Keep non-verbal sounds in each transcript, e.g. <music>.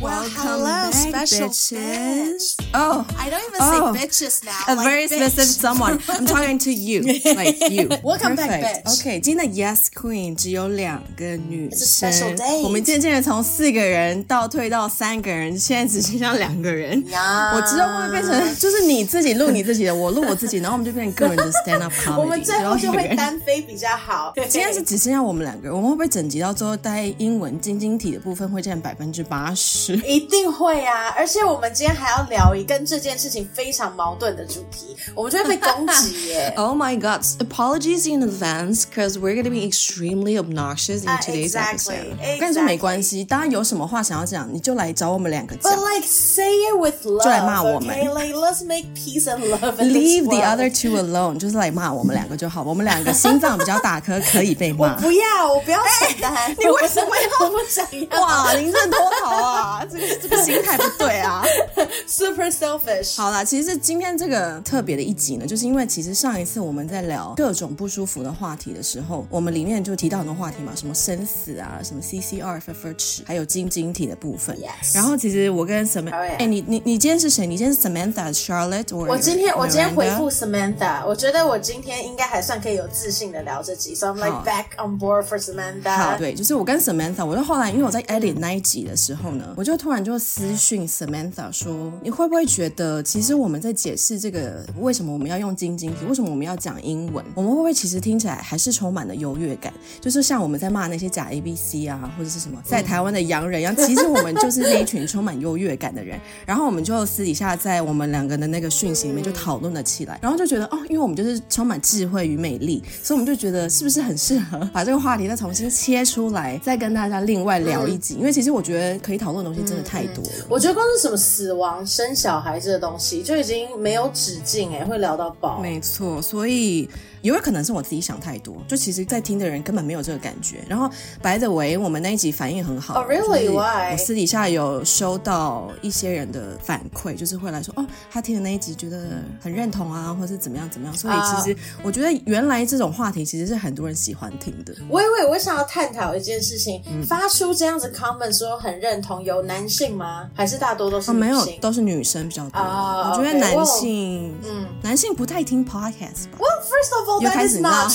Well, hello, back, special bitches. bitch. Oh, I don't even Oh. say bitches now. a like very bitch. specific someone. I'm talking to you, like you. Welcome back, Perfect. bitch. OK，今天的 Yes Queen 只有两个女 It's a 生 special date. 我们渐渐的从四个人倒退到三个人，现在只剩下两个人。呀我之后会不会变成就是你自己录你自己的，我录我自己，然后我们就变成个人的 stand up comedy。我们最后就会单飞比较好。今天是只剩下我们两个人，我们会不会整集到最后，大概英文晶晶体的部分会占百分之八十？一定会啊！而且我们今天还要聊一跟这件事情非常矛盾的主题，我们就会被攻击耶。Oh my god! Apologies in advance, because we're gonna be extremely obnoxious in Ah, today's episode. 我跟你说.没关系，大家有什么话想要讲，你就来找我们两个讲 But。like say it with love，就来骂我们 Okay? Like let's make peace and love. Leave the other two alone，就是来骂我们两个就好。我们两个心脏比较大颗，可以被我骂。不要，我不要承担。你为什么要我不想要？哇，临阵脱逃啊！这个这个心态不对啊。<laughs> super selfish。好啦，其实今天这个特别的一集呢，就是因为其实上一次我们在聊各种不舒服的话题的时候，我们里面就提到很多话题嘛，什么生死啊，什么 CCR、f f 尺，还有晶晶体的部分。Yes 然后其实我跟 Samantha，Oh, yeah 哎、你你你今天是谁？你今天是 Samantha、Charlotte，我我今天我今天回复 Samantha，我觉得我今天应该还算可以有自信的聊这集，so I'm like back on board for Samantha。好，对，就是我跟 Samantha，我就后来因为我在 edit 那一集的时候呢，我就就突然就私讯 Samantha 说，你会不会觉得，其实我们在解释这个为什么我们要用晶晶体，为什么我们要讲英文，我们会不会其实听起来还是充满了优越感？就是像我们在骂那些假 A B C 啊，或者是什么在台湾的洋人一样，其实我们就是那一群充满优越感的人。然后我们就私底下在我们两个的那个讯息里面就讨论了起来，然后就觉得哦，因为我们就是充满智慧与美丽，所以我们就觉得是不是很适合把这个话题再重新切出来，再跟大家另外聊一集？因为其实我觉得可以讨论的东西真的太多了。我觉得光是什么死亡、生小孩这个东西就已经没有止境哎，会聊到爆。没错，所以也有可能是我自己想太多，就其实，在听的人根本没有这个感觉。然后，by the way，我们那一集反应很好 oh,，really why？我私底下有收到一些人的反馈，就是会来说，哦，他听的那一集觉得很认同啊，或是怎么样怎么样。所以啊其实我觉得原来这种话题其实是很多人喜欢听的。喂喂，我想要探讨一件事情，嗯发出这样子 comment 说很认同，有男性吗？还是大多都是哦，没有？，都是女生比较多。啊我觉得男性，嗯，男性不太听 podcast 吧。Well, first of all, 又开始了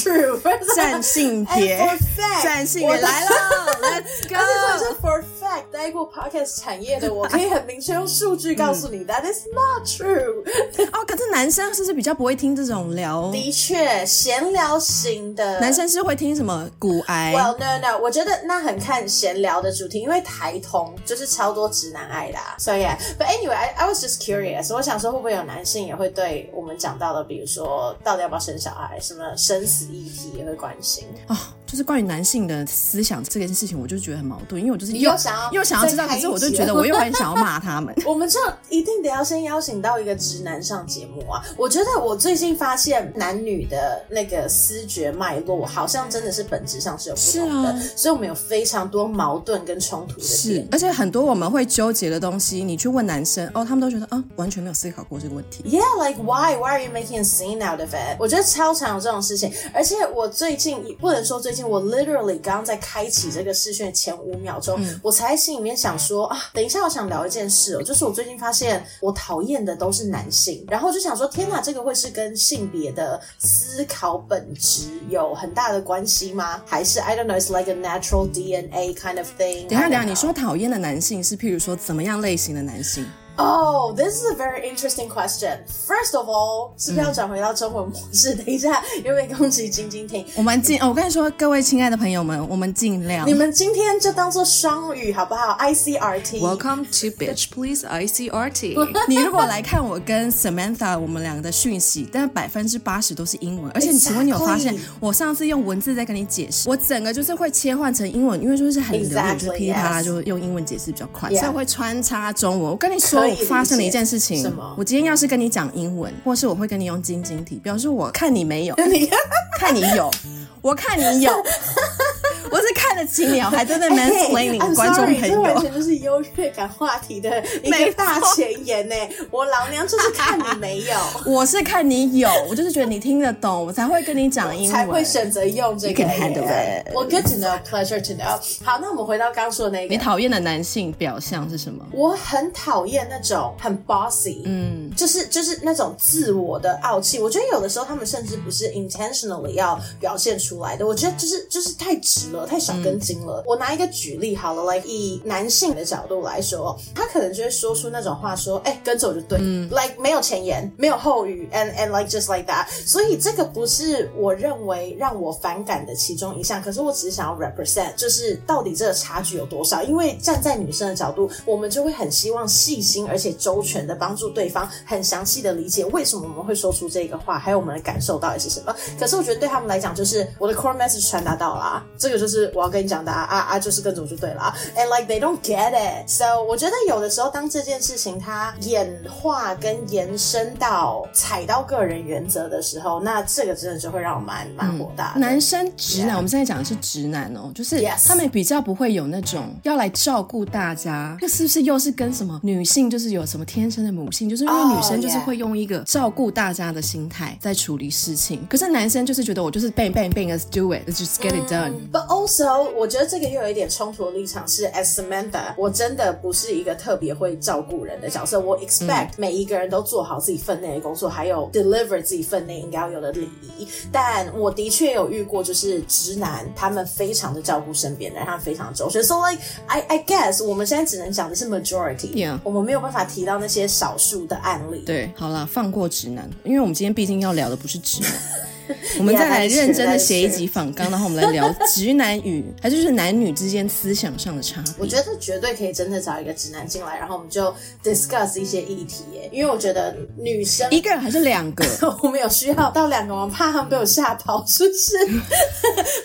单 <laughs> 性别单性别来了 <laughs> let's go 待过 podcast 产业的我，可以很明确用数据告诉你、t h a t is not true。哦，可是男生是不是比较不会听这种聊？的确，闲聊型的男生是会听什么骨癌？Well, no, no，我觉得那很看闲聊的主题，因为台通就是超多直男爱的、啊，所以、yeah.，But anyway, I, I was just curious，我想说会不会有男性也会对我们讲到的，比如说到底要不要生小孩，什么生死议题也会关心。哦，就是关于男性的思想这件事情，我就觉得很矛盾，因为我就是你又想要又想要知道，可是我就觉得我又很想要骂他们。<laughs> 我们这一定得要先邀请到一个直男上节目啊！我觉得我最近发现男女的那个思觉脉络，好像真的是本质上是有不同的，是啊所以我们有非常多矛盾跟冲突的是，。而且很多我们会纠结的东西，你去问男生，哦，他们都觉得啊，完全没有思考过这个问题。Yeah, like why? Why are you making a scene out of it? 我觉得超常有这种事情，而且我最近不能说最近，我 literally 刚刚在开启这个视讯前五秒钟，我才在心里面想说啊，等一下我想聊一件事哦，就是我最近发现我讨厌的都是男性，然后我就想说，天哪，这个会是跟性别的思考本质有很大的关系吗？还是 I don't know, it's like a natural DNA kind of thing? 等一下等一下，你说讨厌的男性是譬如说怎么样类型的男性？Oh, this is a very interesting question. First of all，是不是要转回到中文模式？等一下，有没有攻击晶晶听？我们尽、哦，我跟你说，各位亲爱的朋友们，我们尽量你。们今天就当做双语好不好？ICRT。 Welcome to Bitch Please ICRT。你如果来看我跟 Samantha 我们两个的讯息，但百分之八十都是英文，而且你请问你有发现 Exactly 我上次用文字在跟你解释，我整个就是会切换成英文，因为就是很流利 Exactly，就是噼里啪啦 yes 就用英文解释比较快 Yeah 所以我会穿插中文。我跟你说，我可以理解 发生了一件事情，什么我今天要是跟你讲英文，或是我会跟你用晶晶体，表示我看你没有，你 <laughs> 看你有，我看你有。<laughs> 我是看得起你，我还在那 mansplaining 观众朋友，这完全就是优越感话题的一个大前言呢。我老娘就是看你没有，<laughs> 我是看你有，我就是觉得你听得懂，我才会跟你讲英文，才会选择用这个。我 good to know，pleasure to know。好，那我们回到刚说的那个，你讨厌的男性表象是什么？我很讨厌那种很 bossy，嗯，就是就是那种自我的傲气。我觉得有的时候他们甚至不是 intentionally 要表现出来的，我觉得就是就是太直了，太少根筋了。我拿一个举例好了，like 以男性的角度来说，他可能就会说出那种话，说，哎，跟着我就对嗯，like 没有前言，没有后语，and and like just like that。所以这个不是我认为让我反感的其中一项，可是我只是想要 represent，就是到底这个差距有多少？因为站在女生的角度，我们就会很希望细心而且周全的帮助对方，很详细的理解为什么我们会说出这个话，还有我们的感受到底是什么。可是我觉得对他们来讲，就是我的 core message 传达到了，这个就是我要跟你讲的啊啊，就是跟着我就对了。And like they don't get it. So 我觉得有的时候，当这件事情它演化跟延伸到踩到个人原则的时候，那这个真的就会让我蛮蛮火大。男生直男，我们现在讲的是直男哦，就是他们比较不会有那种要来照顾大家，这是不是又是跟什么女性就是有什么天生的母性，就是因为女生就是会用一个照顾大家的心态在处理事情，可是男生就是觉得我就是 bang bang bang let's do it let's just get it done。But also 我觉得这个又有一点冲突的立场是，as Samantha，我真的不是一个特别会照顾人的角色，我 expect 每一个人都做好自己分内的工作，还有 deliver 自己分内应该要有的礼仪。但我的确有遇过，就是直男他们非常的照顾身边人，他们非常周全。So like I I guess 我们现在只能讲的是 majority，我们没有办法提到那些少数的案例。对，好了，放过直男，因为我们今天毕竟要聊的不是直男。<laughs> 我们再来认真的写一集访纲，然后我们来聊 <laughs> 直男与还就是男女之间思想上的差别。我觉得绝对可以真的找一个直男进来，然后我们就 discuss 一些议题耶。因为我觉得女生一个人还是两个，<laughs> 我们有需要到两个吗？怕他们被我吓跑，是不是？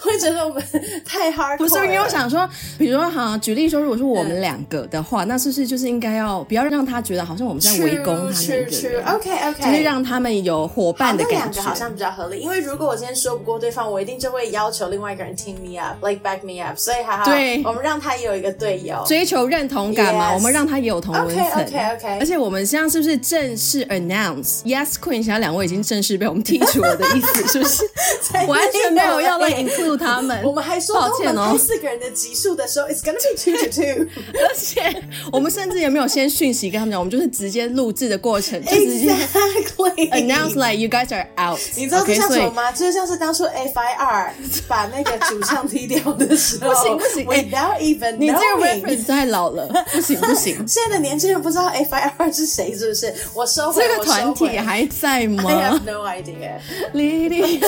会觉得我们太 hard。不是，因为我想说，比如说哈，举例说，如果说我们两个的话，那是不是就是应该要不要让他觉得好像我们在围攻他那个？OK OK，就是让他们有伙伴的感觉，好像比较合理。因为如果我今天说不过对方，我一定就会要求另外一个人 team me up，like back me up。所以还好，对，我们让他也有一个队友，追求认同感嘛。我们让他也有同温层。OK OK OK。而且我们现在是不是正式 announce？Yes Queen，现在两位已经正式被我们剔除了的意思，是不是？<laughs> 完全没有要来 include 他们。我们还说，抱歉哦，四个人的集数的时候，it's gonna be two to two。<laughs> 而且我们甚至也没有先讯息跟他们讲，我们就是直接录制的过程，就直接 <laughs> announce like you guys are out。你知道这像什么吗？就是像是当初 FIR <laughs> 把那个主唱踢掉的时候，不行不行，without even 你这个 reference 太老了，不行不行。<laughs> 现在的年轻人不知道 FIR 是谁，是不是？我收回这个团体还在吗？I have no idea。<laughs> Lily，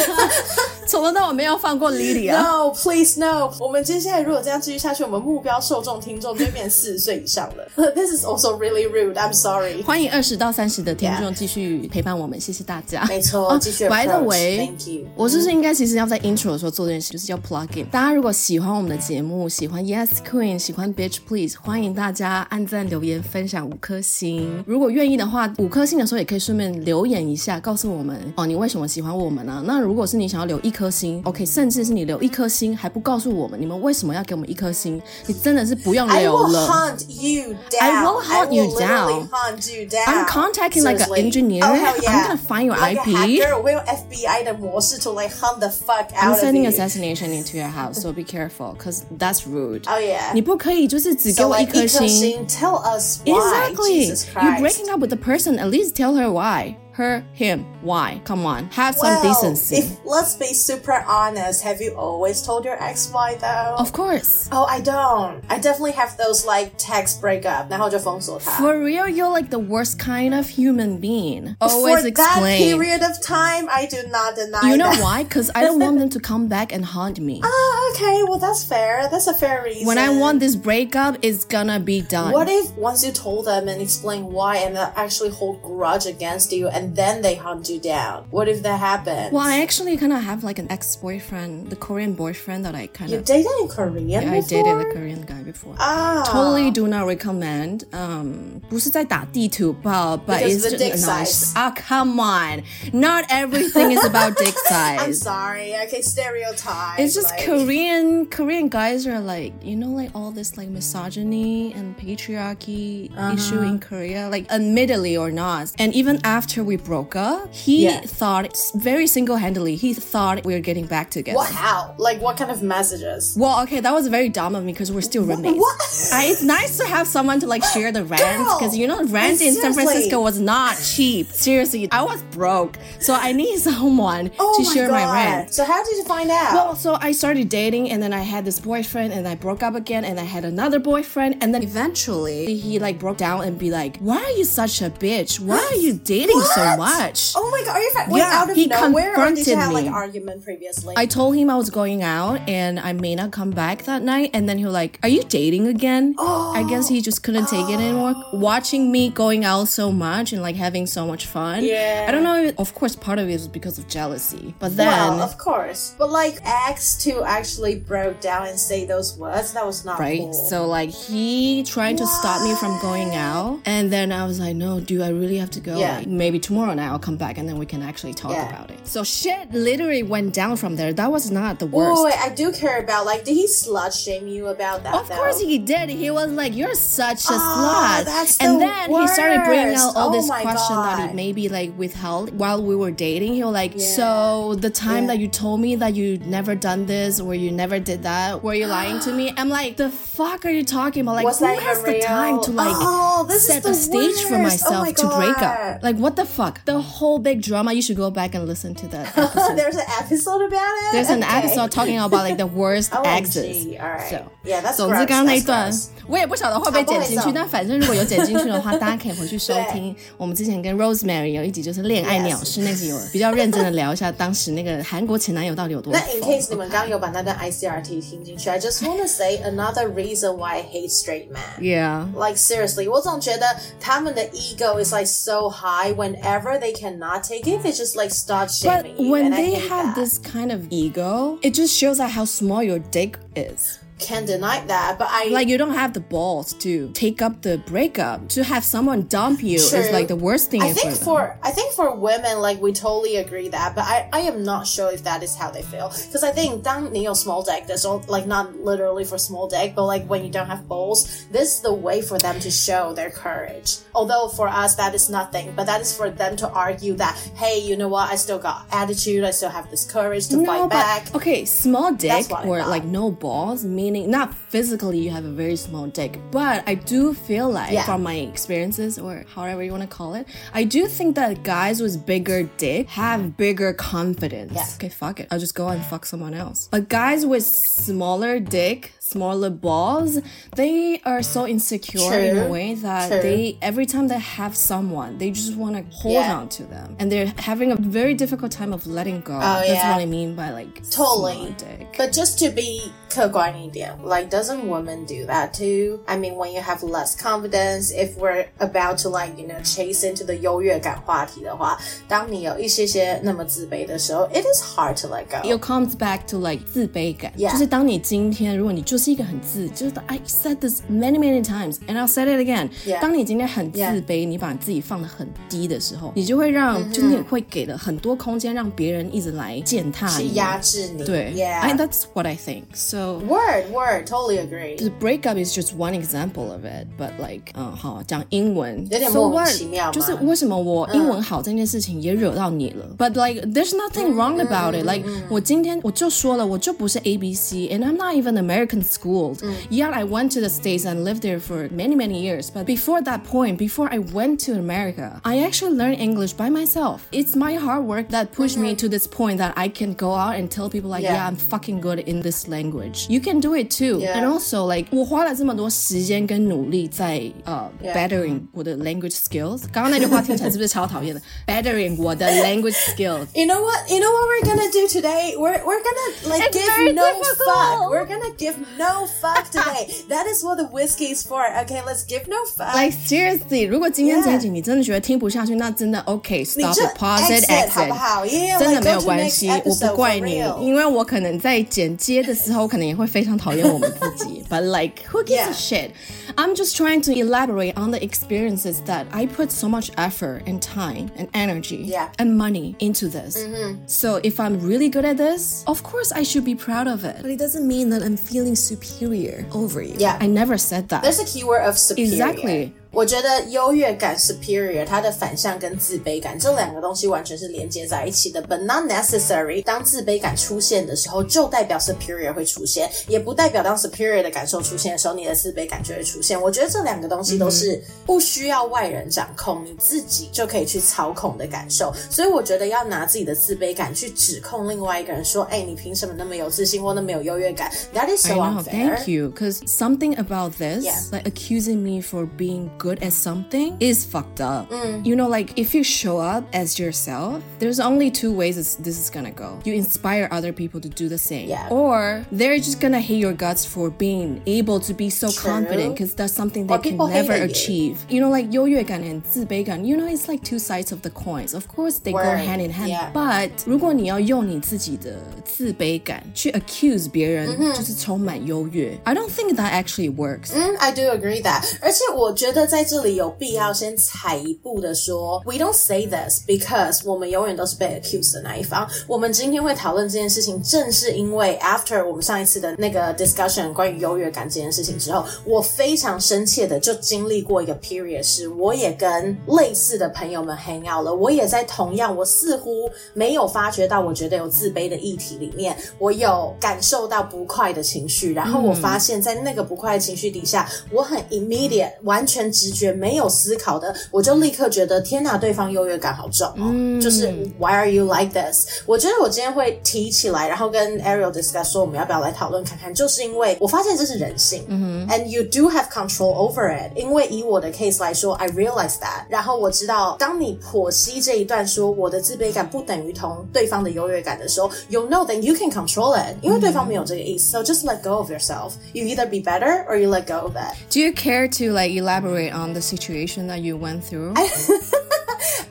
从头到尾没有放过 Lily 啊！No，please no。我们接下来如果这样继续下去，我们目标受众听众就变四十岁以上了。This is also really rude. I'm sorry。欢迎二十到三十的听众继续陪伴我们，谢谢大家。没错，继续。The way，Thank you。我是不是应该其实要在 intro 的时候做这件事，就是叫 plug in。大家如果喜欢我们的节目，喜欢 Yes Queen，喜欢 Bitch Please，欢迎大家按赞、留言、分享五颗星。如果愿意的话，五颗星的时候也可以顺便留言一下，告诉我们哦，你为什么喜欢我们呢？那如果是你想要留一颗星，OK，甚至是你留一颗星还不告诉我们，你们为什么要给我们一颗星？你真的是不用留了。I will hunt you down. I will hunt you down. Hunt you down. I'm contacting like an engineer. I'm gonna find your IP. 我用 FBI 的 模式 to like hunt the fuck out I'm sending of you. assassination into <laughs> your house, so be careful, cause that's rude. Oh yeah. 你不可以就是只给我一颗星。 Tell us why. Exactly. Jesus You're Christ. breaking up with the person. At least tell her why. Her, him, why? Come on, have some well, decency. If, let's be super honest. Have you always told your ex why though? Of course. Oh, I don't. I definitely have those like text breakup. 然后就封锁他。 For real, you're like the worst kind of human being. Always For explain. that period of time, I do not deny You know that. why? Because I don't want them to <laughs> come back and haunt me. Ah, okay. Well, that's fair. That's a fair reason. When I want this breakup, it's gonna be done. What if once you told them and explain why and they actually hold grudge against you and then they hunt you down? What if that happens? Well, I actually kind of have like an ex-boyfriend, the Korean boyfriend that I kind of. You dated in Korean Yeah, I dated a Korean guy before. Ah. Totally do not recommend. Um, 不是在打地图炮, but Because it's of the dick just nice. size. Ah, come on. Not everything is about dick <laughs> I'm size. sorry. Okay, stereotype. It's just like- Korean Korean Korean guys are like you know like all this like misogyny and patriarchy issue in Korea like admittedly or not and even after we broke up he Yeah. thought very single-handedly he thought we were getting back together What? How? Like, what kind of messages? well okay that was very dumb of me because we're still roommates What? I, it's nice to have someone to like share the rent because you know rent in San. Francisco was not cheap seriously I was broke so I need <laughs> someone Oh to my share God. my rent So how did you find out? well, so I started dating, and then I had this boyfriend, and I broke up again, and I had another boyfriend, and then eventually he like broke down and be like, "Why are you such a bitch? Why are you <gasps> dating so much?" Oh my god, are you wait, Yeah, out of he nowhere or did you confronted have like me. argument previously? I told him I was going out and I may not come back that night, and then he was like, "Are you dating again?" I oh. guess he just couldn't take it anymore. Watching me going out so much and like having so much fun. Yeah. I don't know. If, of course, part of it was because of jealousy, but then. well, of course. But like X to actually broke down and say those words, that was not right? cool. So like he tried to stop me from going out, and then I was like, no, do I really have to go? Yeah. Like, maybe tomorrow night I'll come back, and then we can actually talk Yeah. about it. So shit literally went down from there. That was not the worst. wait, I do care about like did he slut shame you about that? Of though? course he did. He was like, "You're such a Ah, slut," that's and the then he started bringing out all Oh this question that he maybe like withheld while we were dating. He was like, Yeah. "So the time Yeah. that you told me that you never done this or you never did that, were you lying to me?" <gasps> I'm like, "The fuck are you talking about? Like, Was who has the time to like Oh, set the a stage for worst. Oh myself my to break up? Like, what the fuck? The whole big drama. You should go back and listen to that. <laughs> There's an episode about it. There's an Okay. episode talking about like the <laughs> worst exes. alright. So, Yeah, that's 总之gross, 刚刚那一 that's 段 gross. 我也不晓得会不会剪进去，好不好意思但反正如果有剪进去的话，大家可以回去收听我们之前跟 Rosemary 有一集就是恋爱鸟事那集，有比较认真的聊一下当时那个韩国前男友到底有多那 in 疯 case 你们刚刚有把那段 ICRT 听进去，I just want to say another reason why I hate straight men. Yeah. Like seriously，我总觉得他们的 ego is like so high. Whenever they cannot take it, they just like start But shaming you. when and I they hate have that. this kind of ego, it just shows out how small your dick is. can't deny that, but I Like you don't have the balls to take up the breakup. To have someone dump you is True. like the worst thing I ever. think for I think for women, like we totally agree that, but I, I am not sure if that is how they feel. Because I think 当你有 small dick, there's all, like not literally for small dick, but like when you don't have balls, this is the way for them to show their courage. Although for us that is nothing, but that is for them to argue that hey, you know what, I still got attitude, I still have this courage to No, fight but back. okay, small dick That's what I or thought. like no balls, meaning not physically you have a very small dick, but I do feel like Yeah. from my experiences or however you want to call it, I do think that guys with bigger dick have bigger confidence. Yeah. Okay, fuck it. I'll just go and fuck someone else. But guys with smaller dick, smaller balls, they are so insecure in a way that True. they every time they have someone, they just want to hold Yeah. on to them. And they're having a very difficult time of letting go. Oh, That's Oh, yeah. what I mean by like Totally. dick. But just to be 客观一点, like doesn't women do that too? I mean, when you have less confidence, if we're about to like you know chase into the 优越感话题的话，当你有一些些那么自卑的时候，it is hard to let go. It comes back to like 自卑感 Yeah. 就是当你今天，如果你就是一个很自，就是 I said this many many times and I'll say it again。 Yeah. 当你今天很自 Yeah. 卑你把自己放得很低的时候，你就会让，就是你会给了很多空间让别人一直来践踏去你。压制你。对 Yeah. I, that's what I think. So word word totally agree. the breakup is just one example of it, but like，嗯，好，讲英文，有点 so 莫名 what？其妙嘛就是为什么我英文好这件事情也惹到你了、b u t like there's nothing wrong about it. Like 我今天我就说了，我就不是 A B C, and I'm not even American schooled. Yeah, I went to the States and lived there for many many years, but before that point, before I went to America, I actually learned English by myself. It's my hard work that pushed me to this point that I can go out and tell people like, Yeah. yeah, I'm fucking good in this language. You can do it too. Yeah. And also like 我花了这么多时间跟努力在呃、 Yeah. bettering 我的 language skills。刚刚那句话听起来是不是超讨厌的？bettering <laughs> 我的 language skills。 You know what? You know what we're gonna do today? We're we're gonna like It's give very no difficult. fuck. We're gonna give no fuck today. <laughs> That is what the whiskey is for. Okay, let's give no fuck. Like seriously，如果今天这一集你真的觉得听不下去，那真的 OK，stop it, pause it, exit，好不好？Yeah，真的没有关系，我不怪你，因为我可能在剪接的时候，可能 也会非常讨厌我们自己。But like, <laughs> who gives a shit? I'm just trying to elaborate on the experiences that I put so much effort and time and energy yeah. and money into this. Mm-hmm. So if I'm really good at this, of course I should be proud of it. But it doesn't mean that I'm feeling superior over you. Yeah. I never said that. There's a keyword of superior. Exactly. 我觉得优越感 superior 它的反向跟自卑感这两个东西完全是连接在一起的，but not necessary。当自卑感出现的时候，就代表 superior 会出现，也不代表当 superior 的感受出现的时候，你的自卑感就会出现。我觉得这两个东西都是不需要外人掌控，你自己就可以去操控的感受。所以我觉得要拿自己的自卑感去指控另外一个人，说，哎，你凭什么那么有自信或那么有优越感？That is so unfair. Thank you, because something about this, Yeah. like accusing me for being good at something is fucked up. Mm. You know, like if you show up as yourself, there's only two ways this, this is gonna go. You inspire other people to do the same, Yeah. or they're just gonna hate your guts for being able to be so True. confident because that's something they Or can people never hated you. achieve. You know, like 优越感 and 自卑感, you know, it's like two sides of the coins. Of course, they go Word. hand in hand, Yeah. but 如果你要用你自己的自卑感去 accuse 别人，就是充满优越。I don't think that actually works. 嗯，I do agree that。而且我觉得 在这里有必要先踩一步的说，We don't say this because 我们永远都是被 accused 的那一方。我们今天会讨论这件事情，正是因为 after 我们上一次的那个 discussion 关于优越感这件事情之后，我非常深切的就经历过一个 period，是我也跟类似的朋友们 hang out 了，我也在同样我似乎没有发觉到我觉得有自卑的议题里面，我有感受到不快的情绪，然后我发现，在那个不快的情绪底下，我很 immediate，完全直觉，没有思考的，我就立刻觉得天哪，对方优越感好重哦，就是 Why are you like this？我觉得我今天会提起来，然后跟 Ariel discuss 说我们要不要来讨论看看，就是因为我发现这是人性、a n d you do have control over it。因为以我的 case 来说，I realize that，然后我知道，当你剖析这一段说我的自卑感不等于同对方的优越感的时候，you know that you can control it，因为对方没有这个意思，so just let go of yourself。You either be better or you let go of it。 Do you care to like elaborate on the situation that you went through? <laughs>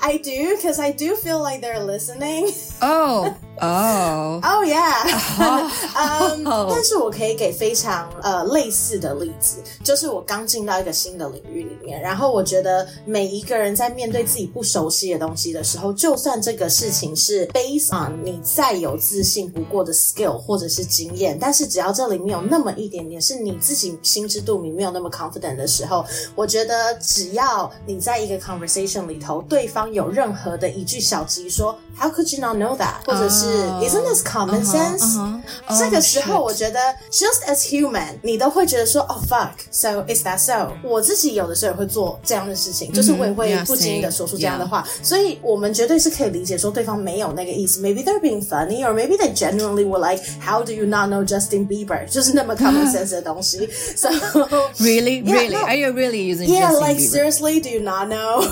I do because I do feel like they're listening. oh, <laughs> oh. Oh yeah，<laughs> <laughs> 嗯，但是我可以给非常呃类似的例子，就是我刚进到一个新的领域里面，然后我觉得每一个人在面对自己不熟悉的东西的时候，就算这个事情是 based on 你再有自信不过的 skill 或者是经验，但是只要这里面有那么一点点是你自己心知肚明没有那么 confident 的时候，我觉得只要你在一个 conversation 里头，对方有任何的一句小鸡说 How could you not know that？或者是、哦 Isn't this common sense？、 uh-huh. 这个 Oh, 时候， shit. 我觉得 just as human，你都会觉得说，哦、fuck，so is that so？我自己有的时候也会做这样的事情，就是我也会 yeah, 不经意的 same. 说出这样的话所以我们绝对是可以理解说对方没有那个意思。Maybe they're being funny, or maybe they genuinely were like, How do you not know Justin Bieber？就是那么 <laughs> common sense 的东西。So <laughs> Really, Yeah, <laughs> really? no. Are you really using Yeah, Justin like Bieber? seriously, do you not know?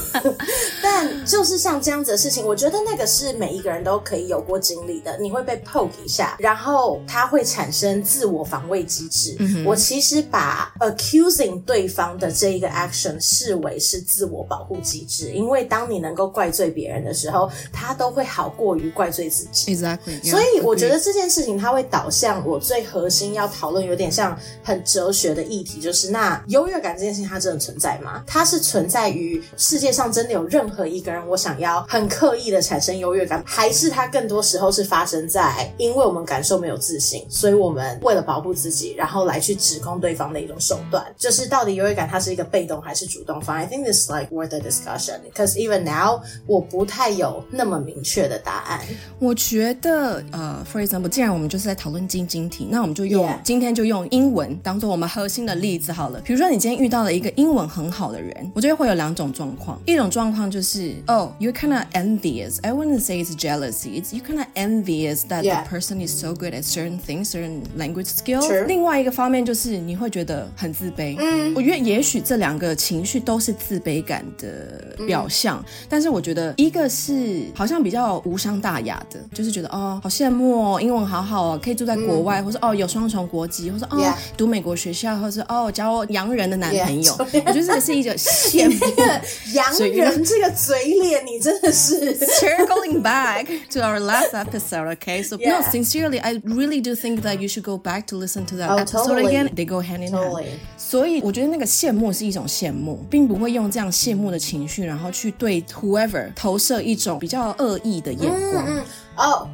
但就是像这样子的事情，我觉得那个是每一个人都可以有过经历 的。你会被 poke 一下，然后它会产生自我防卫机制。我其实把 accusing 对方的这一个 action 视为是自我保护机制，因为当你能够怪罪别人的时候，他都会好过于怪罪自己。Exactly. yeah, 所以我觉得这件事情它会导向我最核心要讨论，有点像很哲学的议题，就是那优越感这件事情它真的存在吗？它是存在于世界上真的有任何一个人我想要很刻意的产生优越感，还是它更多时候是发生在因为我们感受没有自信，所以我们为了保护自己，然后来去指控对方的一种手段，就是到底优越感它是一个被动还是主动方？I think this is like worth a discussion because even now 我不太有那么明确的答案。我觉得，呃，for example，既然我们就是在讨论晶晶体，那我们就用.今天就用英文当做我们核心的例子好了。比如说，你今天遇到了一个英文很好的人，我觉得会有两种状况。一种状况就是，哦、y o u r e kind of envious. I wouldn't say it's jealousy. It's you kind of envious that the person is so good at certain things, certain language skills。另外一个方面就是你会觉得很自卑。嗯，我觉得也许这两个情绪都是自卑感的表象，但是我觉得一个是好像比较无伤大雅的，就是觉得哦，好羡慕哦，英文好好哦，可以住在国外，或者哦有双重国籍，或者哦读美国学校，或是哦交洋人的男朋友。<laughs> 我觉得这个是一个羡慕。<laughs> 洋人这个嘴脸，你真的是。Circling back to our last <laughs> episode, okay? So Yeah. no, sincerely, I really do think that you should go back to listen to that Oh, episode totally. again. They go hand in hand. Totally. 所以我觉得那个羡慕是一种羡慕，并不会用这样羡慕的情绪，然后去对 whoever 投射一种比较恶意的眼光。哦、a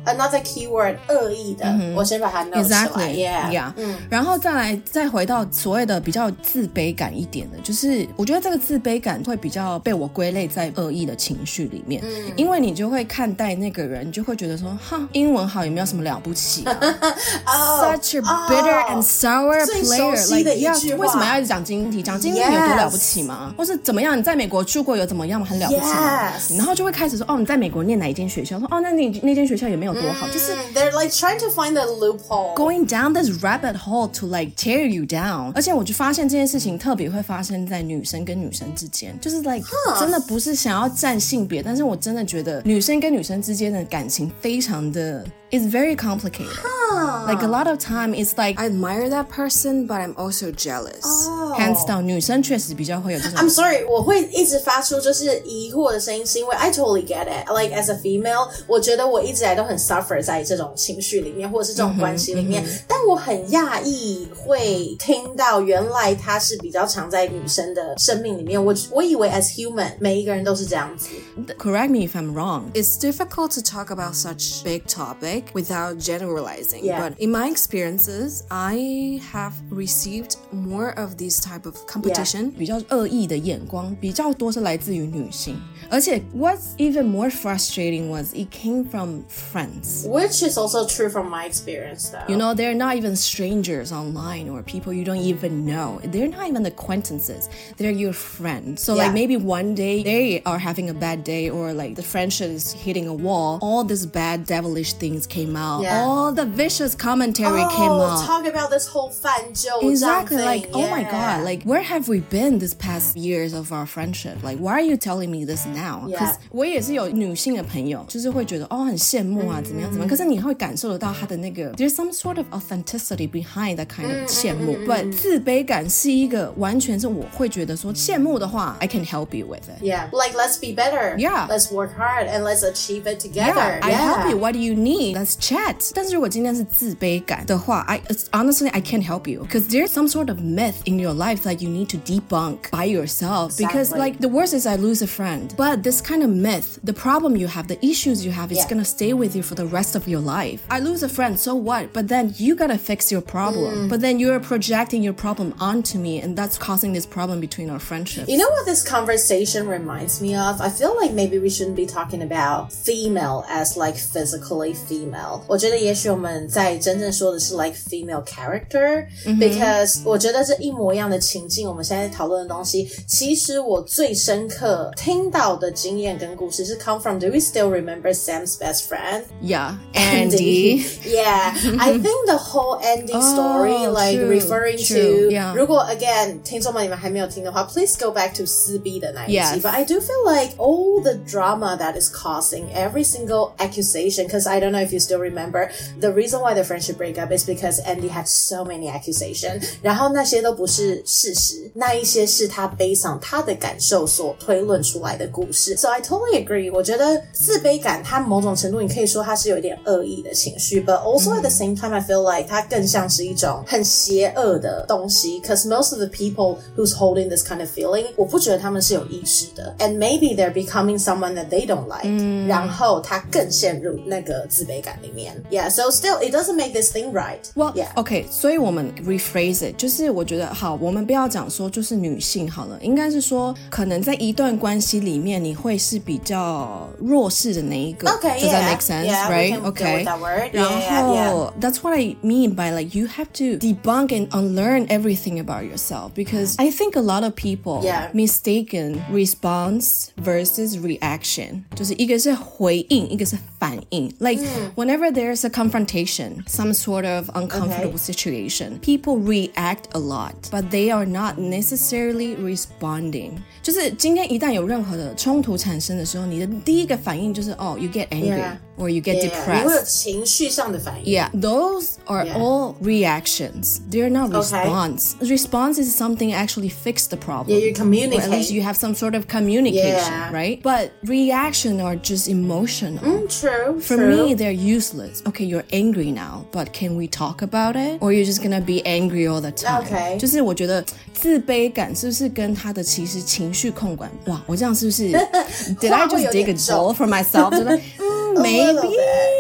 n o t h e r keyword，恶意的，我先把它 note 起来 Exactly, Yeah，yeah. 然后再来，再回到所谓的比较自卑感一点的，就是我觉得这个自卑感会比较被我归类在恶意的情绪里面，因为你就会看待那个人，你就会觉得说，哈，英文好也没有什么了不起、啊。<laughs> Such a bitter and sour player, 悉 like 的一 yeah, 句为什么要一直讲经济题？讲经济题有多了不起吗或是怎么样？你在美国住过有怎么样吗？很了不起吗然后就会开始说，哦，你在美国念哪一间学校？说，哦，那你那间学校也没有多好，就是 They're like trying to find the loophole. going down this rabbit hole to like tear you down。而且我就发现这件事情特别会发生在女生跟女生之间，就是 like 真的不是想要占性别，但是我真的觉得女生跟女生之间的感情非常的 is very complicated。Like a lot of time, it's like I admire that person, but I'm also jealous. Hands down，女生确实比较会有这种 I'm sorry，我会一直发出就是疑惑的声音，是因为 I totally get it. Like as a female，我觉得我一直以来都很 suffer 在这种情绪里面，或者是这种关系里面。但我很讶异会听到原来它是比较常在女生的生命里面。我我以为 as human，每一个人都是这样子。 Correct me if I'm wrong. It's difficult to talk about such big topic without generalizing. Yeah. But in my experiences, I have received more of these type of competition. 比较恶意的眼光比较多是来自于女性， 而且 what's even more frustrating was it came from friends. Which is also true from my experience though. You know, they're not even strangers online or people you don't even know. They're not even acquaintances. They're your friends. So yeah. like maybe one day they are having a bad day or like the friendship is hitting a wall. All these bad devilish things came out. Yeah. All the vicious commentary oh, came out. Talk about this whole fan Exactly. Thing. Like, yeah. oh my god, like where have we been this past years of our friendship? Like why are you telling me this now? Yeah. Because 我也是有女性的朋友，就是会觉得哦很羡慕啊，怎么样怎么样。可是你会感受得到她的那个，there's some sort of authenticity behind that kind of 羡慕。But 自卑感是一个完全是我会觉得说羡慕的话，I can help you with it. Yeah, like let's be better. Yeah. let's work hard and let's achieve it together. Yeah, I help you. What do you need? Let's chat. 但是如果今天是自卑感的话，I it's, honestly I can't help you because there's some sort of myth in your life that you need to debunk by yourself. Because Exactly. like the worst is I lose a friend, but this kind of myth, the problem you have, the issues you have, is Yeah. gonna stay with you for the rest of your life. I lose a friend, so what? But then you gotta fix your problem. But then you're projecting your problem onto me, and that's causing this problem between our friendship. You know what this conversation reminds me of? I feel like maybe we shouldn't be talking about female as like physically female. 我觉得也许我们在真正说的是 like female character、because 我觉得这一模一样的情境，我们现在讨论的东西，其实我最深刻听到 的经验跟故事是 come from. Do we still remember Sam's best friend? Yeah, <laughs> Andy. <laughs> yeah, I think the whole Andy <laughs> story, Oh, like true, referring true, to, yeah. 如果 again 听众们你们还没有听的话，please go back to 撕逼的那一集。 Yes. But I do feel like all the drama that is causing every single accusation, because I don't know if you still remember, the reason why the friendship break up is because Andy had so many accusation，然后那些都不是事实，那一些是他背上他的感受所推论出来的故 事。So I totally agree，我觉得自卑感它某种程度你可以说它是有一点恶意的情绪，but also at the same time I feel like 它更像是一种很邪恶的东西，because most of the people who's holding this kind of feeling，我不觉得他们是有意识的，and maybe they're becoming someone that they don't like，、然后他更陷入那个自卑感里面。Yeah, so still it doesn't make this thing right. Well, yeah. OK，所以我们 rephrase it，就是我觉得好，我们不要讲说就是女性好了，应该是说可能在一段关系里面， 你会是比较弱势的那一个。 Okay, Does that yeah. make sense? Yeah, we right? can go okay. with that word. Yeah, 然 yeah, yeah. 后 that's what I mean by like you have to debunk and unlearn everything about yourself because I think a lot of people Yeah. mistaken response versus reaction，就是一个是回应，一个是反应。Like、 whenever there's a confrontation, some sort of uncomfortable situation, people react a lot, but they are not necessarily responding. 就是今天一旦有任何的 冲突产生的时候，你的第一个反应就是哦、，you get angry or you get Yeah, depressed. 你会有情绪上的反应。 Yeah, those are Yeah. all reactions. They're not Okay. response. Response is something actually fix the problem. Yeah, you Or at communicate. least you have some sort of communication, Yeah. right? But reaction are just emotional. Mm, true. For true. me, they're useless. Okay, you're angry now, but can we talk about it? Or you're just gonna be angry all the time? Okay. 就是我觉得自卑感是不是跟他的其实情绪控管？哇，我这样是不是？Did <laughs> I 话会 just 有 dig a 点重 hole for myself? <laughs> 觉得嗯 A little maybe.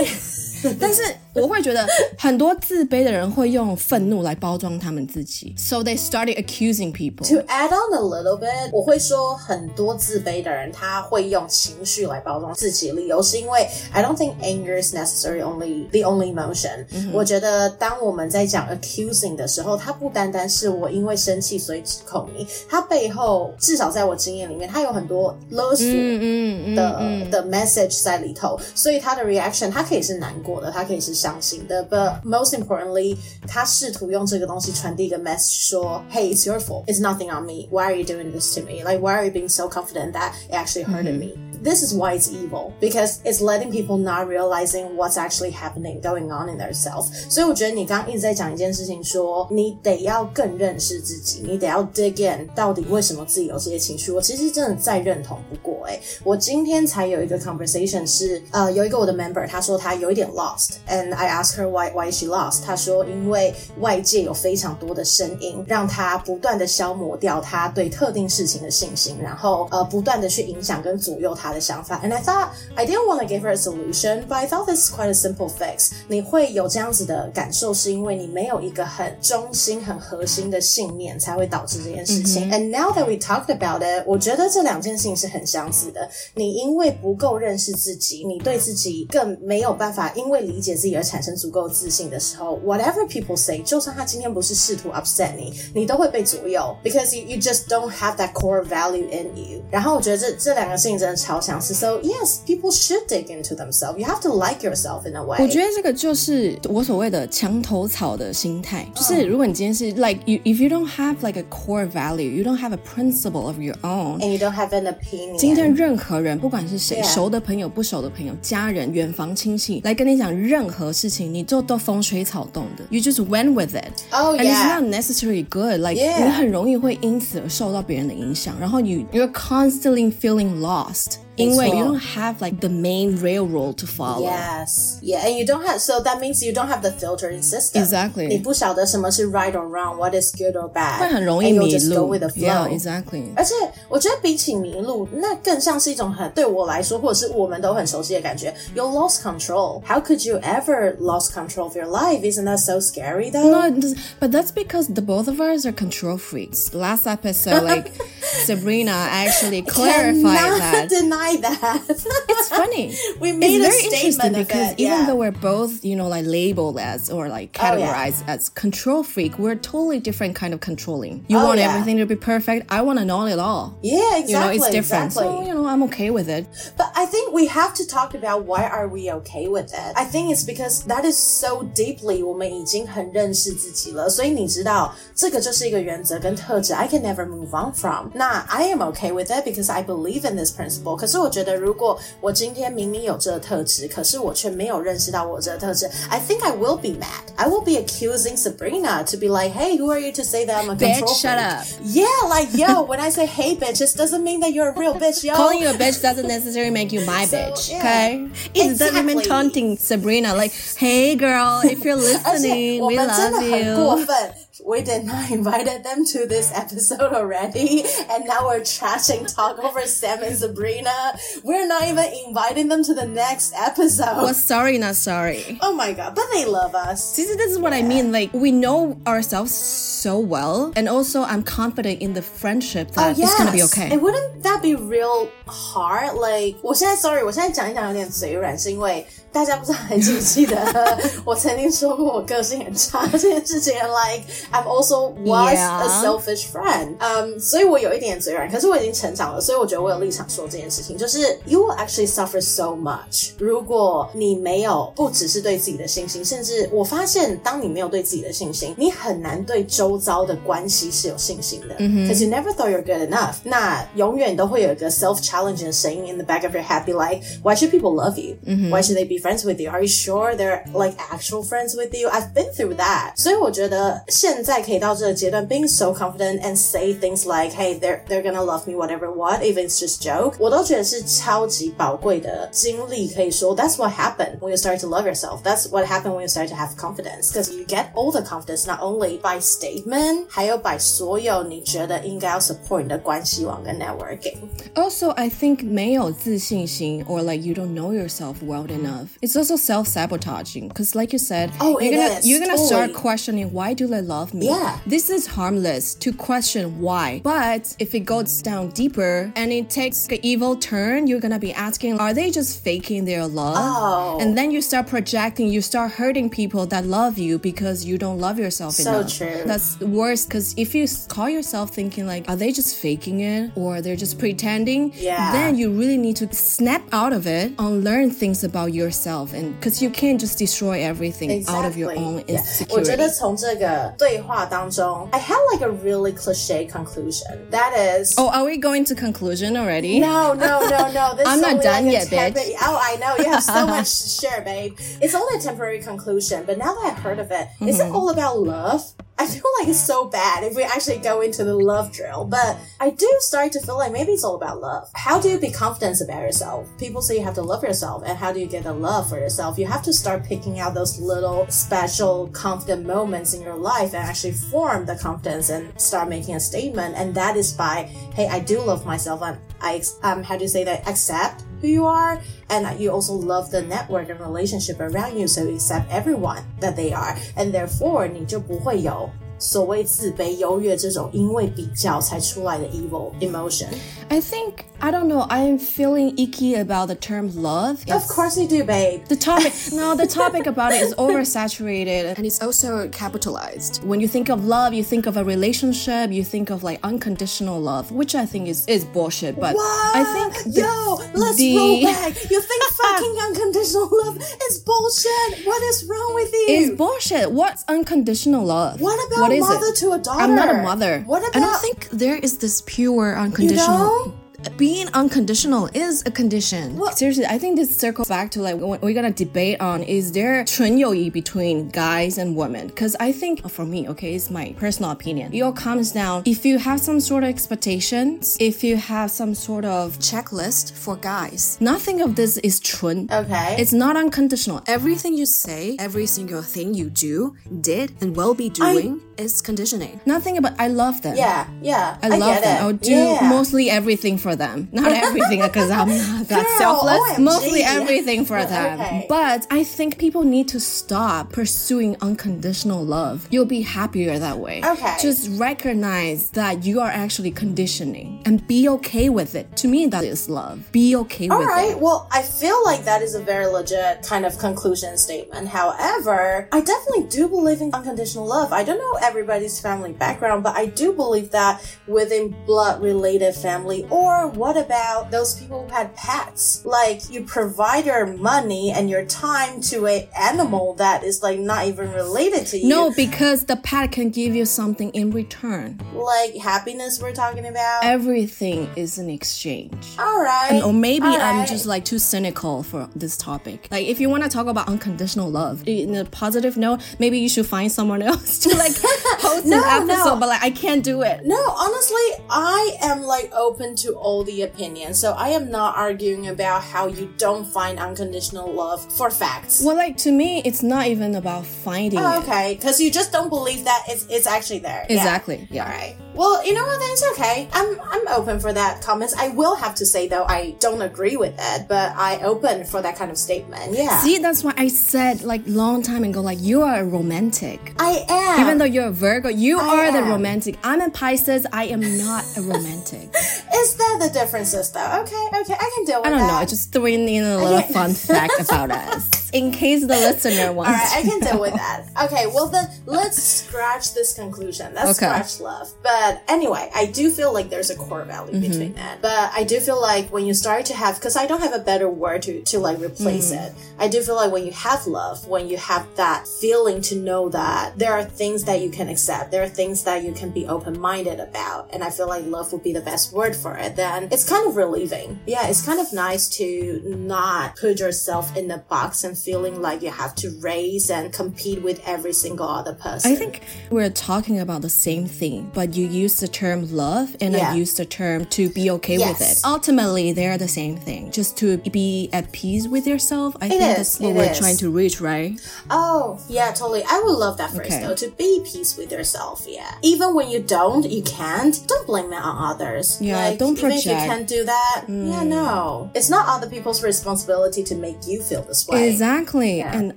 bit. <laughs> 但是 我会觉得很多自卑的人会用愤怒来包装他们自己，so they started accusing people. To add on a little bit，我会说很多自卑的人他会用情绪来包装自己，理由是因为 I don't think anger is necessarily only the only emotion、我觉得当我们在讲 accusing 的时候，它不单单是我因为生气所以指控你，它背后至少在我经验里面，它有很多勒索嗯嗯的、嗯的 message 在里头，所以他的 reaction 它可以是难过的，它可以是伤心的，but most importantly，他试图用这个东西传递一个 message 说，Hey, it's your fault. It's nothing on me. Why are you doing this to me? Like, why are you being so confident that it actually hurted me? This is why it's evil because it's letting people not realizing what's actually happening going on in their self. 所以我觉得你刚一直在讲一件事情说你得要更认识自己，你得要 dig in 到底为什么自己有这些情绪。我其实真的再认同不过哎、我今天才有一个 conversation 是呃有一个我的 member 他说他有一点 lost，and I ask her why why she lost？他说因为外界有非常多的声音，让他不断的消磨掉他对特定事情的信心，然后呃不断的去影响跟左右他的想法。And I thought I didn't want to give her a solution, but I thought this is quite a simple fix。你会有这样子的感受，是因为你没有一个很中心、很核心的信念，才会导致这件事情。And now that we talked about it，我觉得这两件事情是很相似的。你因为不够认识自己，你对自己更没有办法因为理解自己而产生足够自信的时候，whatever people say，就算他今天不是试图 upset 你，你都会被左右，because you you just don't have that core value in you。然后我觉得这这两个事情真的超 相似。So yes, people should dig into themselves. You have to like yourself in a way. 我觉得这个就是我所谓的墙头草的心态，就是如果你今天是 like you if you don't have like a core value, you don't have a principle of your own， and you don't have an opinion. 今天任何人，不管是谁 Yeah. 熟的朋友、不熟的朋友、家人、远房亲戚，来跟你讲任何事情，你就都风吹草动的。You just went with it. Oh, and it's yeah. not necessarily good. Like Yeah. 你很容易会因此而受到别人的影响，然后 you you're constantly feeling lost. 因为没错 you don't have like the main railroad to follow. Yes, yeah, and you don't have so that means you don't have the filtering system. Exactly. 你不晓得什么是 right or wrong, what is good or bad. 会很容易 and you'll 迷 just go 路。 with the Yeah, flow. exactly. 而且我觉得比起迷路，那更像是一种很对我来说，或者是我们都很熟悉的感觉。You lost control. How could you ever lost control of your life? Isn't that so scary though? No, it does- but that's because the both of us are control freaks. Last episode, like <laughs> Sabrina actually clarified Cannot that. deny that. It's funny. <laughs> We made it's a very interesting statement of because it, even yeah. though we're both, you know, like labeled as or like Oh, yeah. categorized as control freak, we're totally different kind of controlling. You Oh, want yeah. everything to be perfect. I want to know it all. yeah, exactly. You know, it's different. Exactly. So, you know, I'm okay with it. But I think we have to talk about why are we okay with it. I think it's because that is so deeply 我们已经很认识自己了，所以你知道这个就是一个原则跟特质，I can never move on from. 那 I am okay with it because I believe in this principle. 可是 我觉得如果我今天明明有这个特质，可是我却没有认识到我这个特质，I think I will be mad. I will be accusing Sabrina to be like, hey, who are you to say that I'm a Bitch, control shut freak? up. Yeah, like yo, <laughs> when I say hey bitch, this doesn't mean that you're a real bitch, yo. Calling you a bitch doesn't necessarily make you my So, <laughs> bitch. yeah. Okay? It's that even Exactly. taunting Sabrina, like, hey girl, if you're <laughs> 而且 listening, 我 we 们真的 love 很过 you. 分。 We did not invited them to this episode already, and now we're trashing talk over Sam and Sabrina. We're not even inviting them to the next episode. Well, sorry, not sorry. oh my god! But they love us. See, this is what I mean. Like, we know ourselves so well, and also I'm confident in the friendship that it's gonna be okay. And wouldn't that be real hard? Like，我现在 sorry，我现在讲一讲有点嘴软，是因为大家不知道还记不记得<laughs> 我曾经说过我个性很差这件事情？Like I'm also was Yeah. a selfish friend，嗯、所以我有一点嘴软，可是我已经成长了，所以我觉得我有立场说这件事情，就是 you will actually suffer so much，如果你没有不只是对自己的信心，甚至我发现当你没有对自己的信心，你很难对周 遭的关系是有信心的，because you never thought you're good enough，那永远都会有一个 self challenge 的声音 in the back of your head be like why should people love you why should they be friends with you are you sure they're like actual friends with you I've been through that 所以我觉得现在可以到这个阶段 being so confident and say things like hey they're they're gonna love me whatever what even it's just joke 我都觉得是超级宝贵的经历可以说 that's what happened when you start to love yourself that's what happened when you start to have confidence because you get all the confidence not only by statement 还有 by 所有你觉得应该要 support 你的关系网跟 networking Also, I think 没有自信心 or like you don't know yourself well enough. It's also self-sabotaging because like you said, Oh, you're it gonna is, you're gonna start totally. questioning why do they love me? Yeah. This is harmless to question why. But if it goes down deeper and it takes an evil turn, you're gonna be asking, are they just faking their love? Oh. And then you start projecting, you start hurting people that love you because you don't love yourself So enough. true. That's worse because if you call yourself thinking like, are they just faking it or they're just pretending? Yeah. Then you really need to snap out of it, unlearn things about yourself, and because you can't just destroy everything out of your Exactly. own Yeah. 我觉 insecurity. 得从这个对话当中，I had like a really cliche conclusion. That is. Oh, are we going to conclusion already? No, no, no, no. <laughs> This I'm is not only done like a yet, bitch. temporary- Oh, I know. You have so much to <laughs> share, babe. It's only a temporary conclusion, but now that I've heard of it, is Mm-hmm. it all about love? I feel like it's so bad if we actually go into the love drill, but I do start to feel like maybe it's all about love. How do you be confident about yourself? People say you have to love yourself, and how do you get the love for yourself? You have to start picking out those little special confident moments in your life and actually form the confidence and start making a statement. And that is by, hey, I do love myself. I'm, I, um, how do you say that? Accept who you are, and you also love the network and relationship around you, so you accept everyone that they are, and therefore 你就不会有 所谓自卑、优越这种因为比较才出来的 evil emotion. I think I don't know. I'm feeling icky about the term love. Of course you do, babe. The topic, no, the topic about it is oversaturated <laughs> and it's also capitalized. When you think of love, you think of a relationship, you think of like unconditional love, which I think is, is bullshit. But I think the- yo, let's the- roll <laughs> back. You think fucking unconditional love is bullshit? What is wrong with you? It's bullshit. What's unconditional love? What about what what is mother it? to a daughter? I'm not a mother. What about? I don't think there is this pure unconditional. don't? Being unconditional is a condition. What? Seriously, I think this circles back to like when we're gonna debate on is there 纯友谊 between guys and women? Because I think for me, okay, it's my personal opinion. It all comes down if you have some sort of expectations, if you have some sort of checklist for guys. Nothing of this is 纯. Okay. It's not unconditional. Everything you say, every single thing you do, did, and will be doing is conditioning. Nothing about I love them. yeah, yeah. I, love get them. It. I'll do yeah. mostly everything for them. Not everything because I'm <laughs> not that Girl, selfless. OMG. Mostly everything for them. Okay. But I think people need to stop pursuing unconditional love. You'll be happier that way. Okay. Just recognize that you are actually conditioning and be okay with it. To me, that is love. Be okay All with right. it. All right. Well, I feel like that is a very legit kind of conclusion statement. However, I definitely do believe in unconditional love. I don't know everybody's family background, but I do believe that within blood related family, or what about those people who had pets? Like you provide your money and your time to an animal that is like not even related to you. No, because the pet can give you something in return. Like happiness we're talking about. Everything is an exchange. All right. Or maybe I'm just like too cynical for this topic. Like, if you want to talk about unconditional love in a positive note, maybe you should find someone <laughs> else to like <laughs> host No, an no. episode. But like, I can't do it. No, honestly, I am like open to all the opinions. So I am not arguing about how you don't find unconditional love for facts. Well, like to me, it's not even about finding Oh, it. okay, because you just don't believe that it's it's actually there. Yeah. Exactly. Yeah. All right. Well, you know what? Then it's okay. I'm I'm open for that comments. I will have to say though, I don't agree with it, but I open for that kind of statement. Yeah. See, that's why I said like long time ago, like you are a romantic. I am. Even though you're a Virgo, you I are the romantic. I'm a Pisces. I am not a romantic. <laughs> Is that the differences though? Okay, okay, I can deal with that. I don't that. know. I just throwing in a little fun <laughs> fact about us, in case the listener wants. All right, I can deal with that. Okay, well then let's scratch this conclusion. Let's Okay. scratch love. But anyway, I do feel like there's a core value Mm-hmm. between that. But I do feel like when you start to have, because I don't have a better word to to like replace Mm. it. I do feel like when you have love, when you have that feeling to know that there are things that you can accept, there are things that you can be open minded about, and I feel like love would be the best word for it. Then it's kind of relieving. Yeah, it's kind of nice to not put yourself in a box and feeling like you have to raise and compete with every single other person. I think we're talking about the same thing, but you use the term love and Yeah. I use the term to be okay with it. Ultimately, they're the same thing. Just to be at peace with yourself. I think is, that's what it we're is. trying to reach, right? Oh, yeah, totally. I would love that phrase Okay. though, to be peace with yourself. Yeah. Even when you don't, you can't, don't blame it on others. Yeah, like, don't even if you can't do that, yeah, mm. no. It's not other people's responsibility to make you feel this way. Exactly. And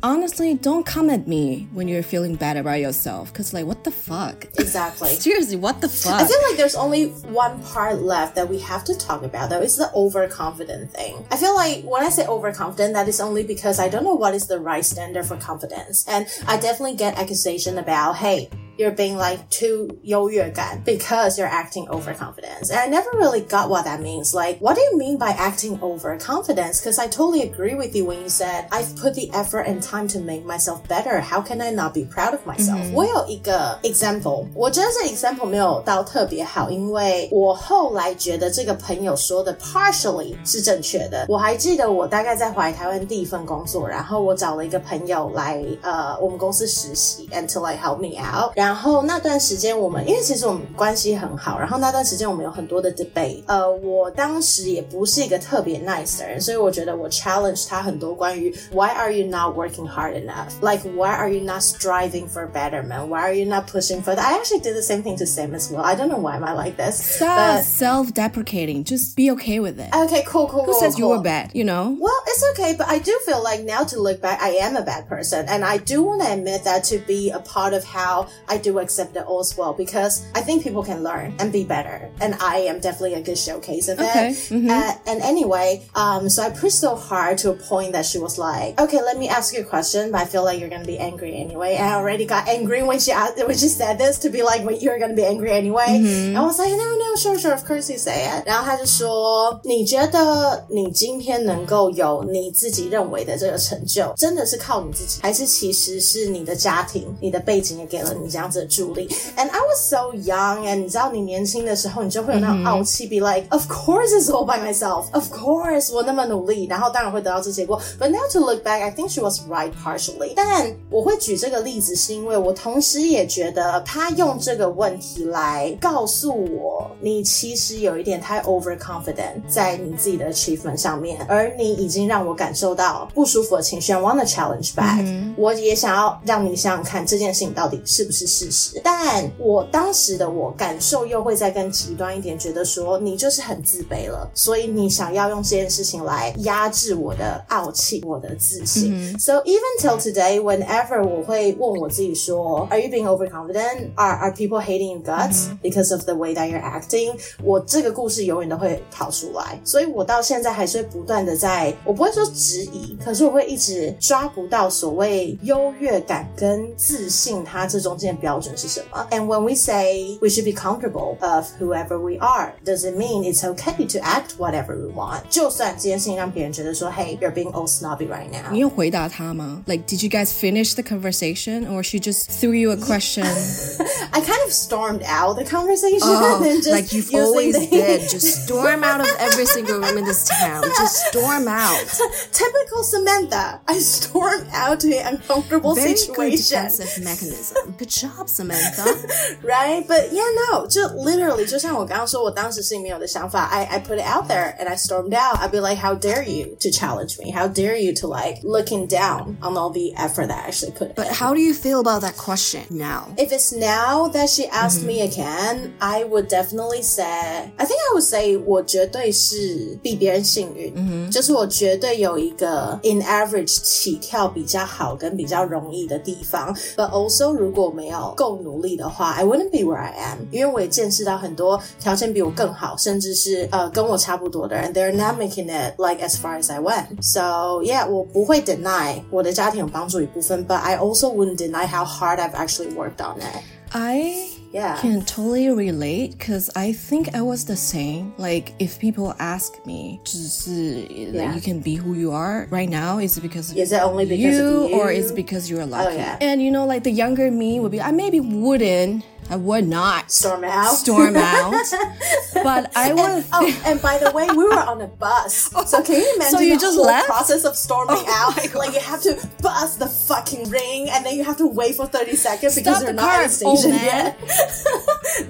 honestly, don't come at me when you're feeling bad about yourself. Because, like, what the fuck? Exactly. <laughs> Seriously, what the fuck? I feel like there's only one part left that we have to talk about though. It's the overconfident thing. I feel like when I say overconfident, that is only because I don't know what is the right standard for confidence. And I definitely get accusation about, hey, you're being like too 优越感 because you're acting overconfident. And I never really got what that means. Like, what do you mean by acting overconfidence? Because I totally agree with you when you said, I've put the effort and time to make myself better. How can I not be proud of myself? 我有一个 example，我觉得这 example 没有到特别好，因为我后来觉得这个朋友说的 partially 是正确的。我还记得我大概在回来台湾第一份工作，然后我找了一个朋友来呃我们公司实习，and to like help me out。 然后那段时间我们因为其实我们关系很好，然后那段时间我们有很多的 debate。呃，我当时也不是一个特别 nice 的人，所以我觉得我 challenge 他很多关于 Why are you not working hard enough? Like why are you not striving for betterment? Why are you not pushing further? I actually did the same thing to Sam as well. I don't know why am I like this. Stop But self deprecating. Just be okay with it. okay, cool, cool. Who cool, says you cool. were bad, you know? Well, it's okay, but I do feel like now to look back, I am a bad person. And I do want to admit that to be a part of how I do accept it all as well, because I think people can learn and be better. And I am definitely a good showcase of Okay, it. Uh, and anyway, um, so I pushed so hard to a point that she was like, okay, let me ask you a question, but I feel like you're going to be angry anyway. And I already got angry when she asked, when she said this to be like, well, you're going to be angry anyway. And I was like, no, no, sure, sure, of course you say it. 然后他就说，你觉得你今天能够有你自己认为的这个成就，真的是靠你自己，还是其实是你的家庭、你的背景也给了你这样 子的助力？And I was so young, and 你知道你年轻的时候，你就会有那种傲气，be like, of course it's all by myself, of course 我那么努力，然后当然会得到这结果。But now to look back, I think she was right partially. 但我会举这个例子，是因为我同时也觉得他用这个问题来告诉我，你其实有一点太 overconfident 在你自己的 achievement 上面，而你已经让我感受到不舒服的情绪，I want to challenge back、我也想要让你想想看这件事情到底是不是 事实。但我当时的我感受又会再更极端一点，觉得说你就是很自卑了，所以你想要用这件事情来压制我的傲气、我的自信。So even till today, whenever 我会问我自己说，Are you being overconfident? Are are people hating your guts because of the way that you're acting? 我这个故事永远都会跑出来，所以我到现在还是会不断的在，我不会说质疑，可是我会一直抓不到所谓优越感跟自信它这中间的 标准是什么。And when we say we should be comfortable of whoever we are, does it mean it's okay to act whatever we want? 就算这件事情让别人觉得说，Hey, you're being all snobby right now. 你有回答他吗? Like, did you guys finish the conversation, or she just threw you a question? <laughs> I kind of stormed out the conversation Oh, and <laughs> just like you've using always the- did. Just storm out of every single room in this town. Just storm out. <laughs> Typical Samantha. I stormed out to an uncomfortable Very good situation. defensive mechanism. Good job. job, Samantha. <laughs> right? But yeah, no, 就 literally 就像我刚刚说，我当时心里面有的想法，I I put it out there and I stormed out. I'd be like, how dare you to challenge me? How dare you to like looking down on all the effort that I actually put in? But how do you feel about that question now? If it's now that she asked me again, I would definitely say, I think I would say 我绝对是比别人幸运，就是我绝对有一个 in average 起跳比较好跟比较容易的地方。But also 如果没有 够努力的话，I wouldn't be where I am，因为我也见识到很多条件比我更好，甚至是呃跟我差不多的人，they're not making it like as far as I went. So yeah，我不会 deny 我的家庭有帮助一部分，but I also wouldn't deny how hard I've actually worked on it. I yeah. can totally relate because I think I was the same. Like if people ask me, 就是, uh, Yeah. you can be who you are right now, is it because of Is it only because you, of you? or is it because you're oh, lucky? yeah. And you know, like the younger me would be, I maybe wouldn't, I would not Storm out. storm out, <laughs> but I would. Oh, and by the way, we were on a bus. <laughs> Oh, so can you imagine So you the just whole left? Oh process of storming oh out? Like you have to bust the fucking ring, and then you have to wait for thirty seconds because Stop you're the not car, at the oh, station yet. <laughs>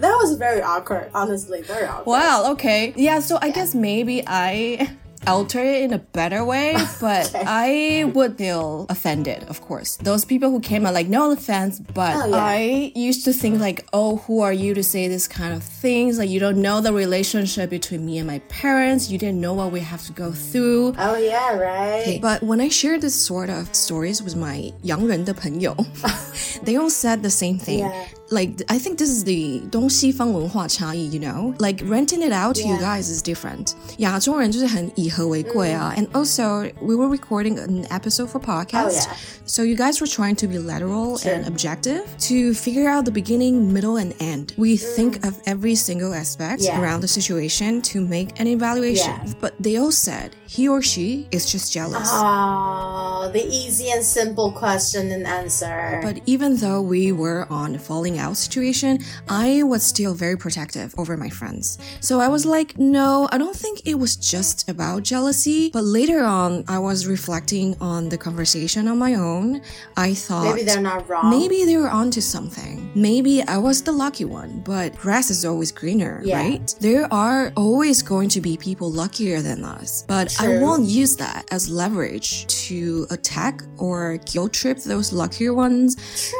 that was very awkward, honestly, very awkward. Wow, okay. Yeah, so I guess maybe I alter it in a better way, <laughs> but I would feel offended, of course. Those people who came out like, no offense, but Oh, yeah. I used to think like, oh, who are you to say this kind of things? Like, you don't know the relationship between me and my parents. You didn't know what we have to go through. Oh yeah, right. But when I share this sort of stories with my 洋<laughs> 人的朋友, they all said the same thing. Yeah. Like I think this is the 东西方文化差异, you know? Like renting it out to you Yeah. guys is different. 亚洲人就是很以和为贵啊. And also, we were recording an episode for podcast. Oh, yeah. So you guys were trying to be lateral and objective to figure out the beginning, middle, and end. We think of every single aspect Mm. Yeah. around the situation to make an evaluation. Yeah. But they all said he or she is just jealous. Oh, the easy and simple question and answer. But even though we were on a falling out situation, I was still very protective over my friends. So I was like, no, I don't think it was just about jealousy. But later on, I was reflecting on the conversation on my own. I thought Maybe they're not wrong. Maybe they were onto something. Maybe I was the lucky one, but grass is always greener, Yeah. right? There are always going to be people luckier than us, but I won't use that as leverage to attack or guilt trip those luckier ones.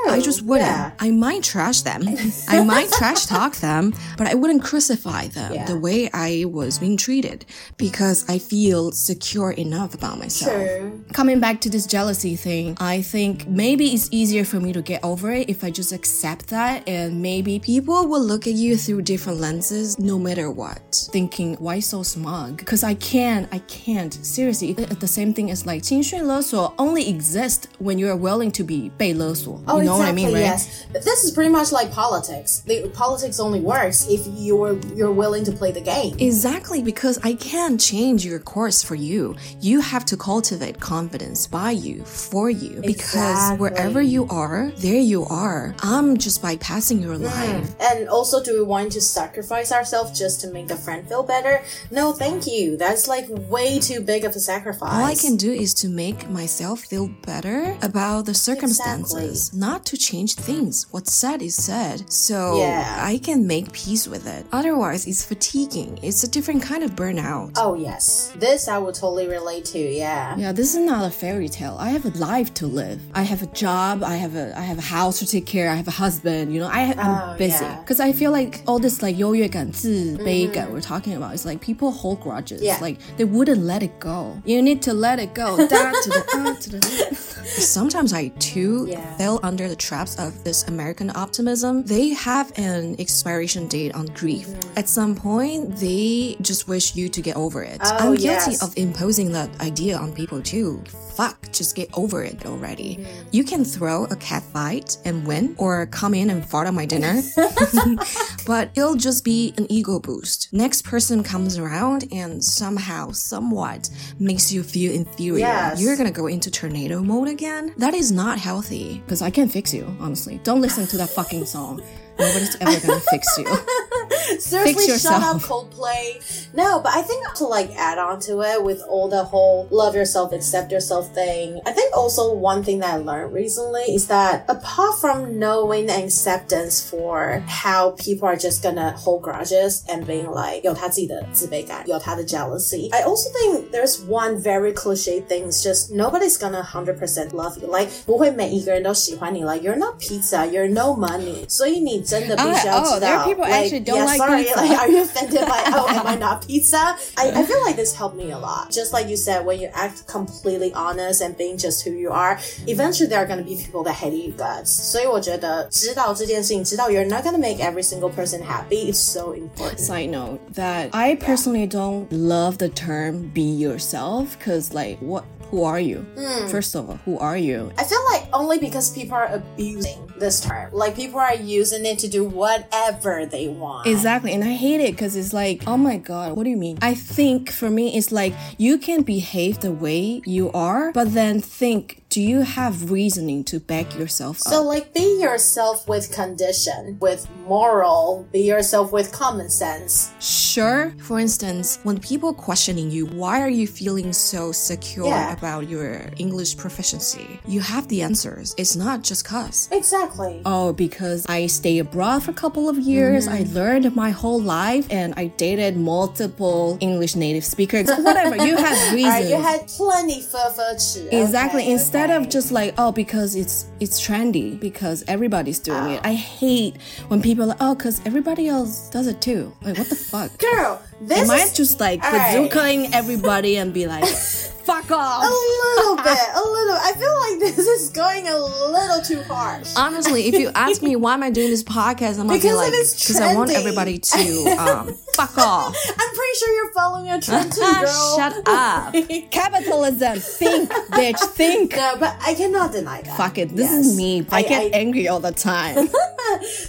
I just wouldn't. yeah. I might trash them. I might <laughs> trash talk them, but I wouldn't crucify them Yeah. the way I was being treated because I feel secure enough about myself. True. Coming back to this jealousy thing, I think maybe it's easier for me to get over it if I just accept that, and maybe people will look at you through different lenses no matter what. Thinking, why so smug? Because I can't, I can't. Seriously, it- the same thing as like 情绪勒索 only exists when you're willing to be 被勒索. Oh, you know what I exactly, mean, right? Yes. This is pretty much like politics. The politics only works if you're you're willing to play the game. Exactly, because I can't change your course for you. You have to cultivate confidence by you, for you. Because Exactly. wherever you are, there you are. I'm just bypassing your life. And also, do we want to sacrifice ourselves just to make the friend feel better? No, thank you. That's like way too big of a sacrifice. All I can do is to make myself feel better about the circumstances, not to change things. What's said is said. So Yeah. I can make peace with it. Otherwise, it's fatiguing. It's a different kind of burnout. Oh yes, this I would totally relate to. Yeah. Yeah, this is not a fairy tale. I have a life to live. I have a job. I have a I have a house to take care. I have a husband. You know, I I'm Oh, busy yeah. because I feel like all this like 优越感、自卑感 we're talking about is like people hold grudges. Mm-hmm. Yeah. Like they wouldn't let it go. You need to let it go. Da to the. Sometimes I too Yeah. fell under the traps of this American optimism. They have an expiration date on grief. Mm-hmm. At some point, they just wish you to get over it. Oh, I'm guilty yes. of imposing that idea on people too. Fuck, just get over it already. Mm-hmm. You can throw a cat fight and win, or come in and fart on my dinner, <laughs> <laughs> but it'll just be an ego boost. Next person comes around and somehow, somewhat makes you feel inferior. Yes. You're gonna go into tornado mode again? That is not healthy. Because I can't fix you, honestly. Don't listen to that fucking song. Nobody's ever gonna fix you. <laughs> <laughs> Seriously, Fix shut up, yourself. Coldplay. No, but I think to like add on to it with all the whole love yourself, accept yourself thing. I think also one thing that I learned recently is that apart from knowing and acceptance for how people are just gonna hold grudges and being like 有他自己的自卑感，有他的 jealousy. I also think there's one very cliche thing. It's just nobody's gonna 100% love you. Like 不会每一个人都喜欢你。Like you're not pizza, you're no money. 所以你真的必须要 Oh, 知 there 道 are people like, actually don't yeah, like sorry, pizza. like, are you offended by, oh, am I <laughs> not pizza? I, I feel like this helped me a lot. Just like you said, when you act completely honest and being just who you are, eventually there are going to be people that hate you guts. 所以我觉得知道这件事情，知道 you're not going to make every single person happy is so important. Side note that I personally don't love the term "be yourself" because, like, what? who are you? Hmm. First of all, who are you? I feel like only because people are abusing this term. Like people are using it to do whatever they want. Exactly, and I hate it because it's like, oh my god, what do you mean? I think for me, it's like you can behave the way you are, but then think, do you have reasoning to back yourself up? So, like, be yourself with condition, with moral, be yourself with common sense. Sure. For instance, when people questioning you, why are you feeling so secure yeah. about your English proficiency? You have the answers. It's not just cause. Exactly. Oh, because I stayed abroad for a couple of years, mm. I mm-hmm. learned my whole life, and I dated multiple English native speakers. <laughs> Whatever. you have reasons. Right, you had plenty of virtue. Exactly. Okay. Instead of just like, oh, because it's it's trendy, because everybody's doing it. I hate when people are like, oh, because everybody else does it too. Like, what the fuck? girl, this Am I just like bazookaing everybody and be like, <laughs> fuck off. a little bit, a little. I feel like this is going a little too harsh. Honestly, if you ask me why am I doing this podcast, I'm Because like, because I want everybody to <laughs> um, fuck off. I'm pretty sure you're following a trend too, <laughs> girl. Shut up. <laughs> Capitalism. Think, bitch. Think. No, but I cannot deny that. Fuck it. This Yes. is me. I, I- get I- angry all the time.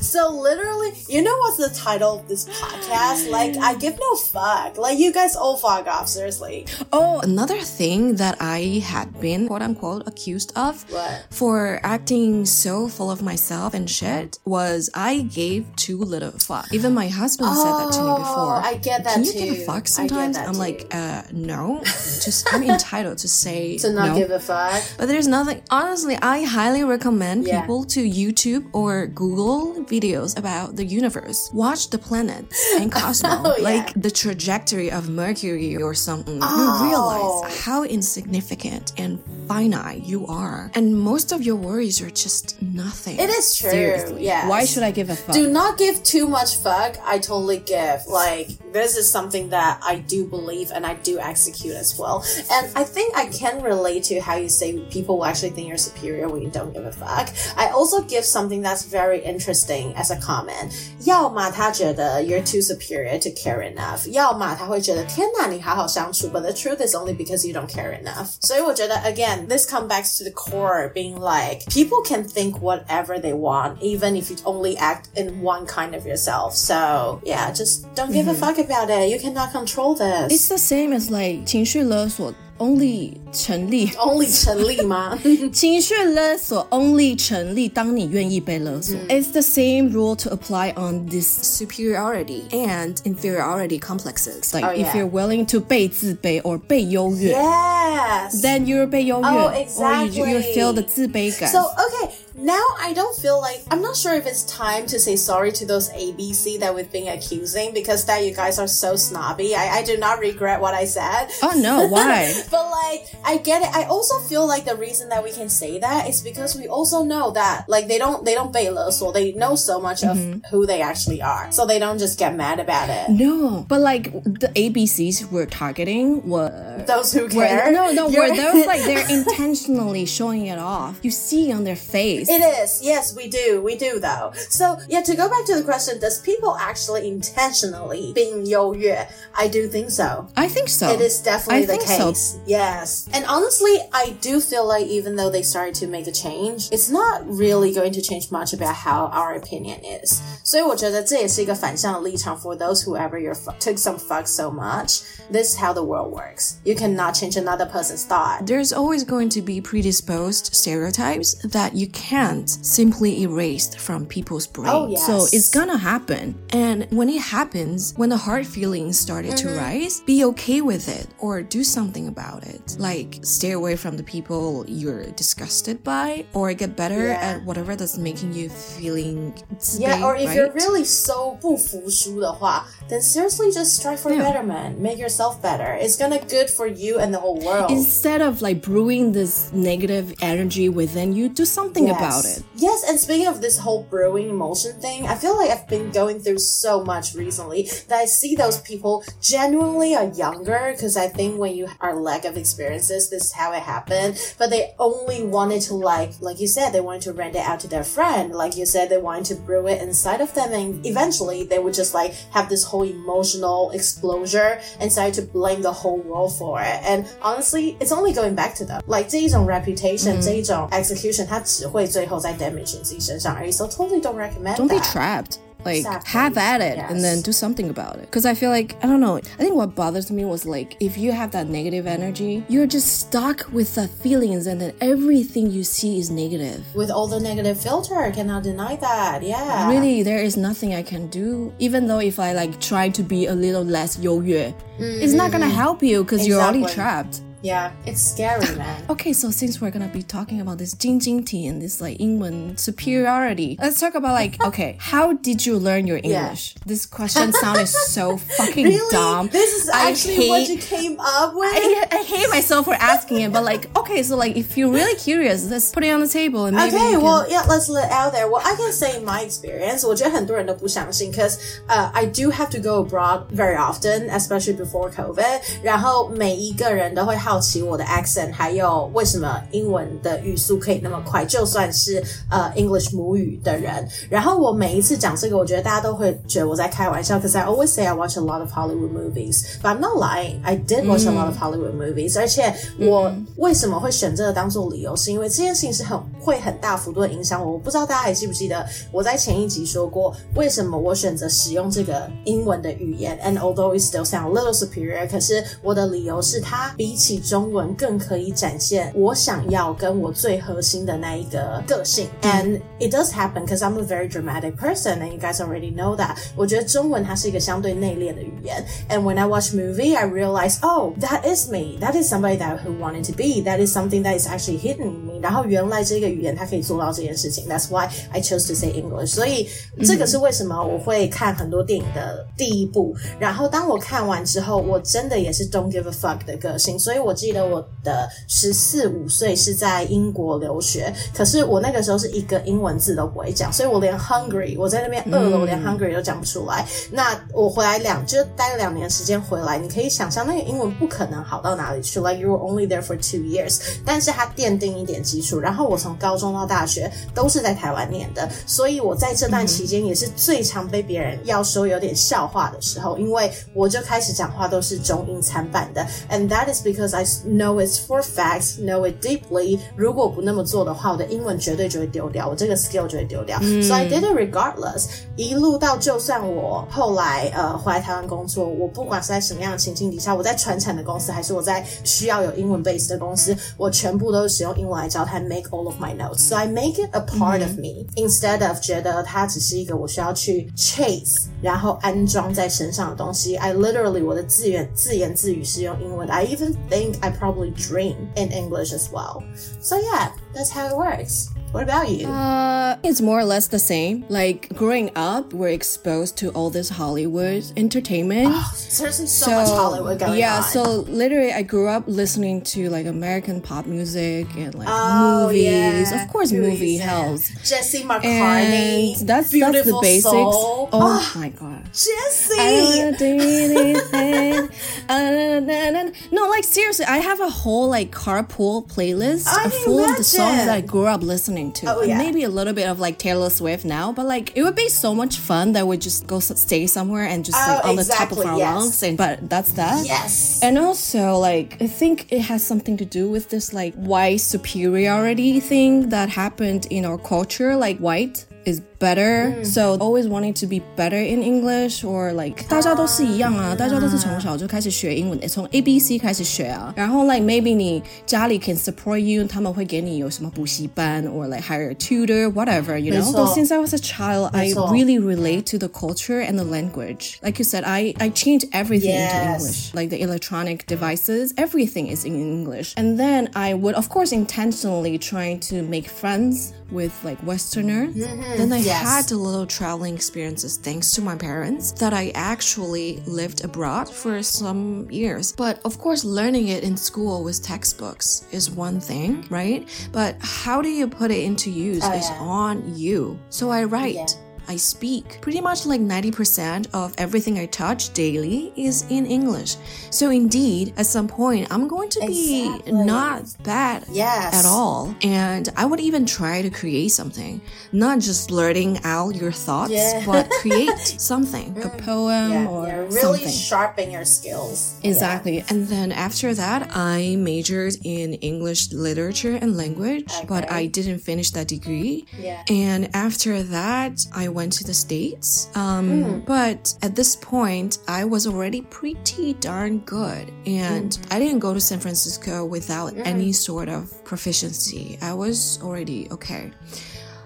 So literally, you know what's the title of this podcast? Like, I give no fuck. Like, you guys all fuck off, seriously. Oh, another thing that I had been quote unquote accused of What? for acting so full of myself and shit was I gave too little fuck. Even my husband said that to me before. Oh, I get that Can you too. give a fuck sometimes? I'm too. like, uh, no. <laughs> Just I'm entitled to say To not no. give a fuck. But there's nothing. Honestly, I highly recommend Yeah. people to YouTube or Google videos about the universe. Watch the planets and <laughs> Cosmos, Oh, yeah. like the trajectory of Mercury or something. Oh. You realize how insignificant and finite you are, and most of your worries are just nothing. It is true, Seriously, yes. why should I give a fuck? Do not give too much fuck. I totally give. Like, this is something that I do believe and I do execute as well. And I think I can relate to how you say people will actually think you're superior when you don't give a fuck. I also give something that's very interesting as a comment. 要么他觉得 you're too superior to care enough，要么他会觉得天哪，你好好相处。But the truth is only because you don't care enough. 所以我觉得 again, this comes back to the core being like people can think whatever they want, even if you only act in one kind of yourself. So yeah, just don't give a fuck about it. You cannot control this. It's the same as like 情绪勒索 only 成立 only <laughs> 成立吗？情绪勒索 only <laughs> 成<laughs> 立当你愿意被勒索。It's the same rule to apply on this superiority and inferiority complexes. Like Oh, if yeah. you're willing to 被自卑 or 被优越 yes. then you're 被优越 Oh, or you, you exactly. feel the 自卑感。 So okay, now I don't feel like I'm not sure if it's time to say sorry to those ABC that we've been accusing because that you guys are so snobby. I, I do not regret what I said. oh no, why? <laughs> But like, I get it. I also feel like the reason that we can say that is because we also know that like they don't they don't bail us or they know so much of mm-hmm. who they actually are, so they don't just get mad about it. no, but like the ABCs we're targeting were Those who were- care. no, no, You're- were those like they're <laughs> intentionally showing it off. You see on their face. It is. Yes, we do. We do though. So yeah, to go back to the question, does people actually intentionally being 优越? I do think so. I think so. It is definitely I the think so. case. Yes. And honestly, I do feel like even though they started to make a change, it's not really going to change much about how our opinion is. 所以我觉得这也是一个反向的立场 for those whoever you took some fuck so much. This is how the world works. You cannot change another person's thought. There's always going to be predisposed stereotypes that you can't simply erased from people's brain. Oh, yes. So it's gonna happen. And when it happens, when the hard feelings started Mm-hmm. to rise, be okay with it or do something about it. Like stay away from the people you're disgusted by or get better Yeah. at whatever that's making you feeling Yeah, or if right? you're really so 不服输的话, then seriously just strive for Yeah. betterment. Make yourself better. It's gonna good for you and the whole world. Instead of like brewing this negative energy within you, do something about it. Yes, and speaking of this whole brewing emotion thing, I feel like I've been going through so much recently that I see those people genuinely are younger because I think when you are lack of experiences, this is how it happened. But they only wanted to like, like you said, they wanted to rent it out to their friend. Like you said, they wanted to brew it inside of them, and eventually they would just like have this whole emotional explosion and started to blame the whole world for it. And honestly, it's only going back to them. Like 这一种 reputation，、这一种 execution，它只会 最后在 damage 你自己身上而已。So totally don't recommend Don't be that. trapped. Like Exactly. have at it and then Yes. do something about it. Because I feel like I don't know. I think what bothers me was like if you have that negative energy, you're just stuck with the feelings, and then everything you see is negative. With all the negative filter, I cannot deny that. Yeah. Really, there is nothing I can do. Even though if I like try to be a little less 优越, it's not gonna help you because you're already Exactly. trapped. Yeah, it's scary, <laughs> man. Okay, so since we're gonna be talking about this 晶晶体 and this like 英文 superiority, let's talk about like <laughs> okay, how did you learn your Yeah. English? This question sounded so <laughs> fucking Really? dumb. This is I actually what hate- you came up with? I, I hate myself for asking it, but like okay, so like if you're really curious, let's put it on the table and maybe Okay, you can- well, yeah, let's let it out there. Well, I can say my experience. 我觉得很多人都不相信，cause uh, I do have to go abroad very often, especially before COVID. 然后每一个人都会好 好奇我的 accent，还有为什么英文的语速可以那么快，就算是呃 English 母语的人。然后我每一次讲这个，我觉得大家都会觉得我在开玩笑，cause I always say I watch a lot of Hollywood movies, but I'm not lying. I did watch a lot of Hollywood movies，、而且我为什么会选这个当做理由，是因为这件事情是很会很大幅度的影响我。我不知道大家还记不记得我在前一集说过，为什么我选择使用这个英文的语言，and although it still sound a little superior，可是我的理由是它比起中文更可以展现我想要跟我最核心的那一个个性。And it does happen because I'm a very dramatic person, and you guys already know that. 我觉得中文它是一个相对内敛的语言，and when I watch movie, I realize, oh, that is me. That is somebody that who wanted to be. That is something that is actually hidden in me. 然后原来这个语言它可以做到这件事情。That's why I chose to say English. 所以这个是为什么我会看很多电影的第一部。然后当我看完之后，我真的也是 don't give a fuck 的个性。所以 我记得我的十四五岁是在英国留学，可是我那个时候是一个英文字都不会讲，所以我连 hungry 我在那边饿了，我连 hungry 都讲不出来。那我回来两就待了两年时间回来，你可以想象那个英文不可能好到哪里去，like you were only there for two years，但是它奠定一点基础。然后我从高中到大学都是在台湾念的，所以我在这段期间也是最常被别人要说有点笑话的时候，因为我就开始讲话都是中英参半的，and that is because I know it's for facts, know it deeply。如果不那么做的话，我的英文绝对就会丢掉，我这个 skill 就会丢掉。So I did it regardless。一路到就算我后来呃回来台湾工作，我不管是在什么样的情境底下，我在传产的公司，还是我在需要有英文 base 的公司，我全部都是使用英文来交谈，make all of my notes。So I make it a part of me instead of 觉得它只是一个我需要去 chase，然后安装在身上的东西。I literally 我的字源自言自语是用英文的。I even think I probably dream in English as well. So yeah, that's how it works. What about you? Uh, it's more or less the same. Like growing up, we're exposed to all this Hollywood entertainment. Seriously, so, much Hollywood going yeah, on. so literally, I grew up listening to like American pop music and like Oh, movies. yeah. Of course, Movies, movie yeah. helps. Jesse McCartney. And that's that's the basics. Soul. Oh my god. I Jesse. don't do anything. Na, na, na. No, like seriously, I have a whole like carpool playlist I full of the songs that I grew up listening to. Oh, yeah. Maybe a little bit of like Taylor Swift now, but like it would be so much fun that we just go stay somewhere and just like Oh, on the top of our yes. lungs. And but that's that. Yes. And also, like, I think it has something to do with this, like, white superiority thing that happened in our culture. Like, white is better. So always wanting to be better in English or like 大家都是一样啊，大家都是从小就开始学英文，从 A B C 开始学啊。然后 like maybe 你家里 can support you，他们会给你有什么补习班 or like hire a tutor whatever you know. 没错。 But since I was a child, I 没错。 really relate to the culture and the language. Like you said, I I changed everything into Yes. English. Like the electronic devices, everything is in English. And then I would, of course, intentionally trying to make friends with like Westerners. Then I Yes. had a little traveling experiences thanks to my parents that I actually lived abroad for some years. But of course, learning it in school with textbooks is one thing, right? But how do you put it into use Oh, is yeah. on you. So I write. Yeah. I speak. Pretty much like 90% of everything I touch daily is in English. So indeed, at some point, I'm going to be Exactly. not bad Yes. at all. And I would even try to create something, not just blurting out your thoughts, Yeah. but <laughs> create something, a mm. poem Yeah, or yeah, really something. sharpen your skills. Exactly. And then after that, I majored in English literature and language, but I didn't finish that degree. Yeah. And after that, I went to the States. Um, Hmm. But at this point, I was already pretty darn good. And Hmm. I didn't go to San Francisco without any sort of proficiency. I was already okay.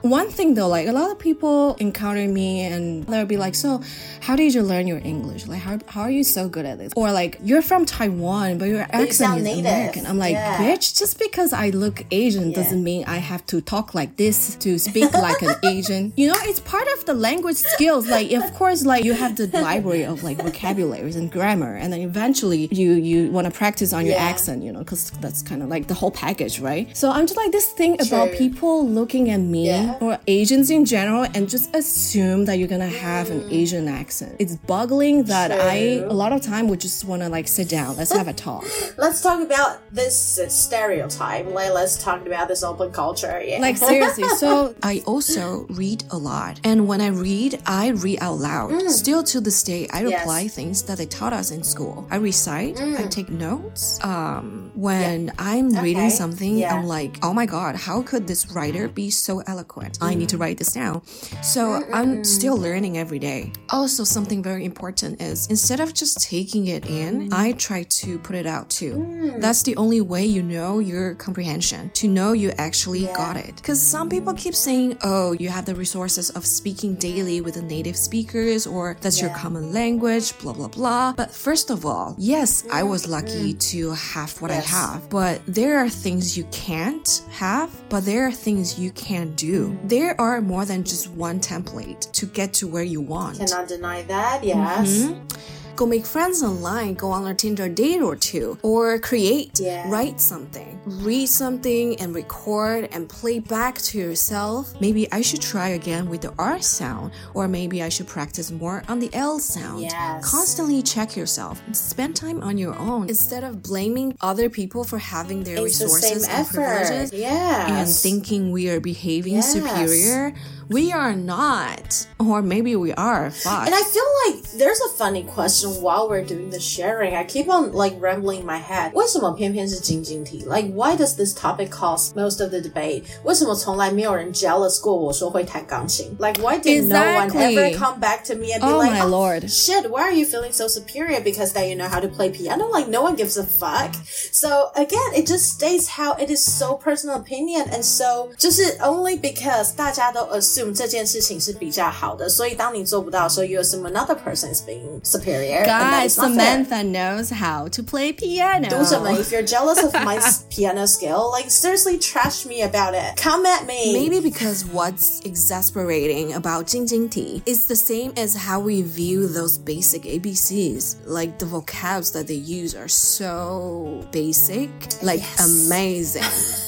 One thing though, like a lot of people encounter me and they'll be like, So, how did you learn your English? Like, how, how are you so good at this? Or like, you're from Taiwan, but your accent is native. American. I'm like, Yeah. bitch, just because I look Asian doesn't mean I have to talk like this to speak like an <laughs> Asian. You know, it's part of the language skills. Like, of course, like you have the library of like vocabularies and grammar, and then eventually you you want to practice on your Yeah. accent, you know, because that's kind of like the whole package, right? So I'm just like this thing about people looking at me Yeah. Or Asians in general and just assume that you're gonna have an Asian accent. It's boggling that I True. a lot of time would just want to like sit down, let's have a talk. <gasps> Let's talk about this stereotype. Like, let's talk about this open culture. Yeah. Like seriously. <laughs> So I also read a lot. And when I read, I read out loud. Still to this day, I Mm. Yes. apply things that they taught us in school. I recite, I take notes. Um when I'm reading Mm. Okay. something, Yeah. I'm like, oh my god, how could this writer be so eloquent? I need to mm. write this down. So I'm still learning every day. Also, something very important is instead of just taking it in, mm. I try to put it out too. Mm. That's the only way you know your comprehension, to know you actually got it. Because some people keep saying, oh, you have the resources of speaking daily with the native speakers, or that's your common language, blah, blah, blah. But first of all, yes, I was lucky to have what I have, but there are things you can't have, but there are things you can do. There are more than just one template to get to where you want. Cannot deny that. Yes. Mm-hmm. Go make friends online, go on a Tinder date or two, or create, Yeah. write something, read something and record and play back to yourself. Maybe I should try again with the R sound, or maybe I should practice more on the L sound. Yes. Constantly check yourself. Spend time on your own instead of blaming other people for having their It's the resources same and effort. privileges Yes. and thinking we are behaving Yes. superior. We are not. Or maybe we are. Fuck. And I feel like there's a funny question while we're doing the sharing. I keep on like rambling in my head. 为什么偏偏是晶晶体? Like why does this topic cause most of the debate? 为什么从来没有人 jealous 过我说会弹钢琴? Like why did no one Exactly. ever come back to me and be Oh like, my oh, lord. shit, why are you feeling so superior because that you know how to play piano? Like no one gives a fuck. So again, it just states how it is so personal opinion and so 就是 only because 大家都 assume assume 这件事情是比较好的，所以当你做不到的时候，you assume another person is being superior. Guys, Samantha knows how to play piano. if you're jealous of my <laughs> piano skill, like seriously trash me about it. Come at me. Maybe because what's exasperating about 晶晶体 is the same as how we view those basic ABCs. Like the vocabs that they use are so basic, like yes. amazing.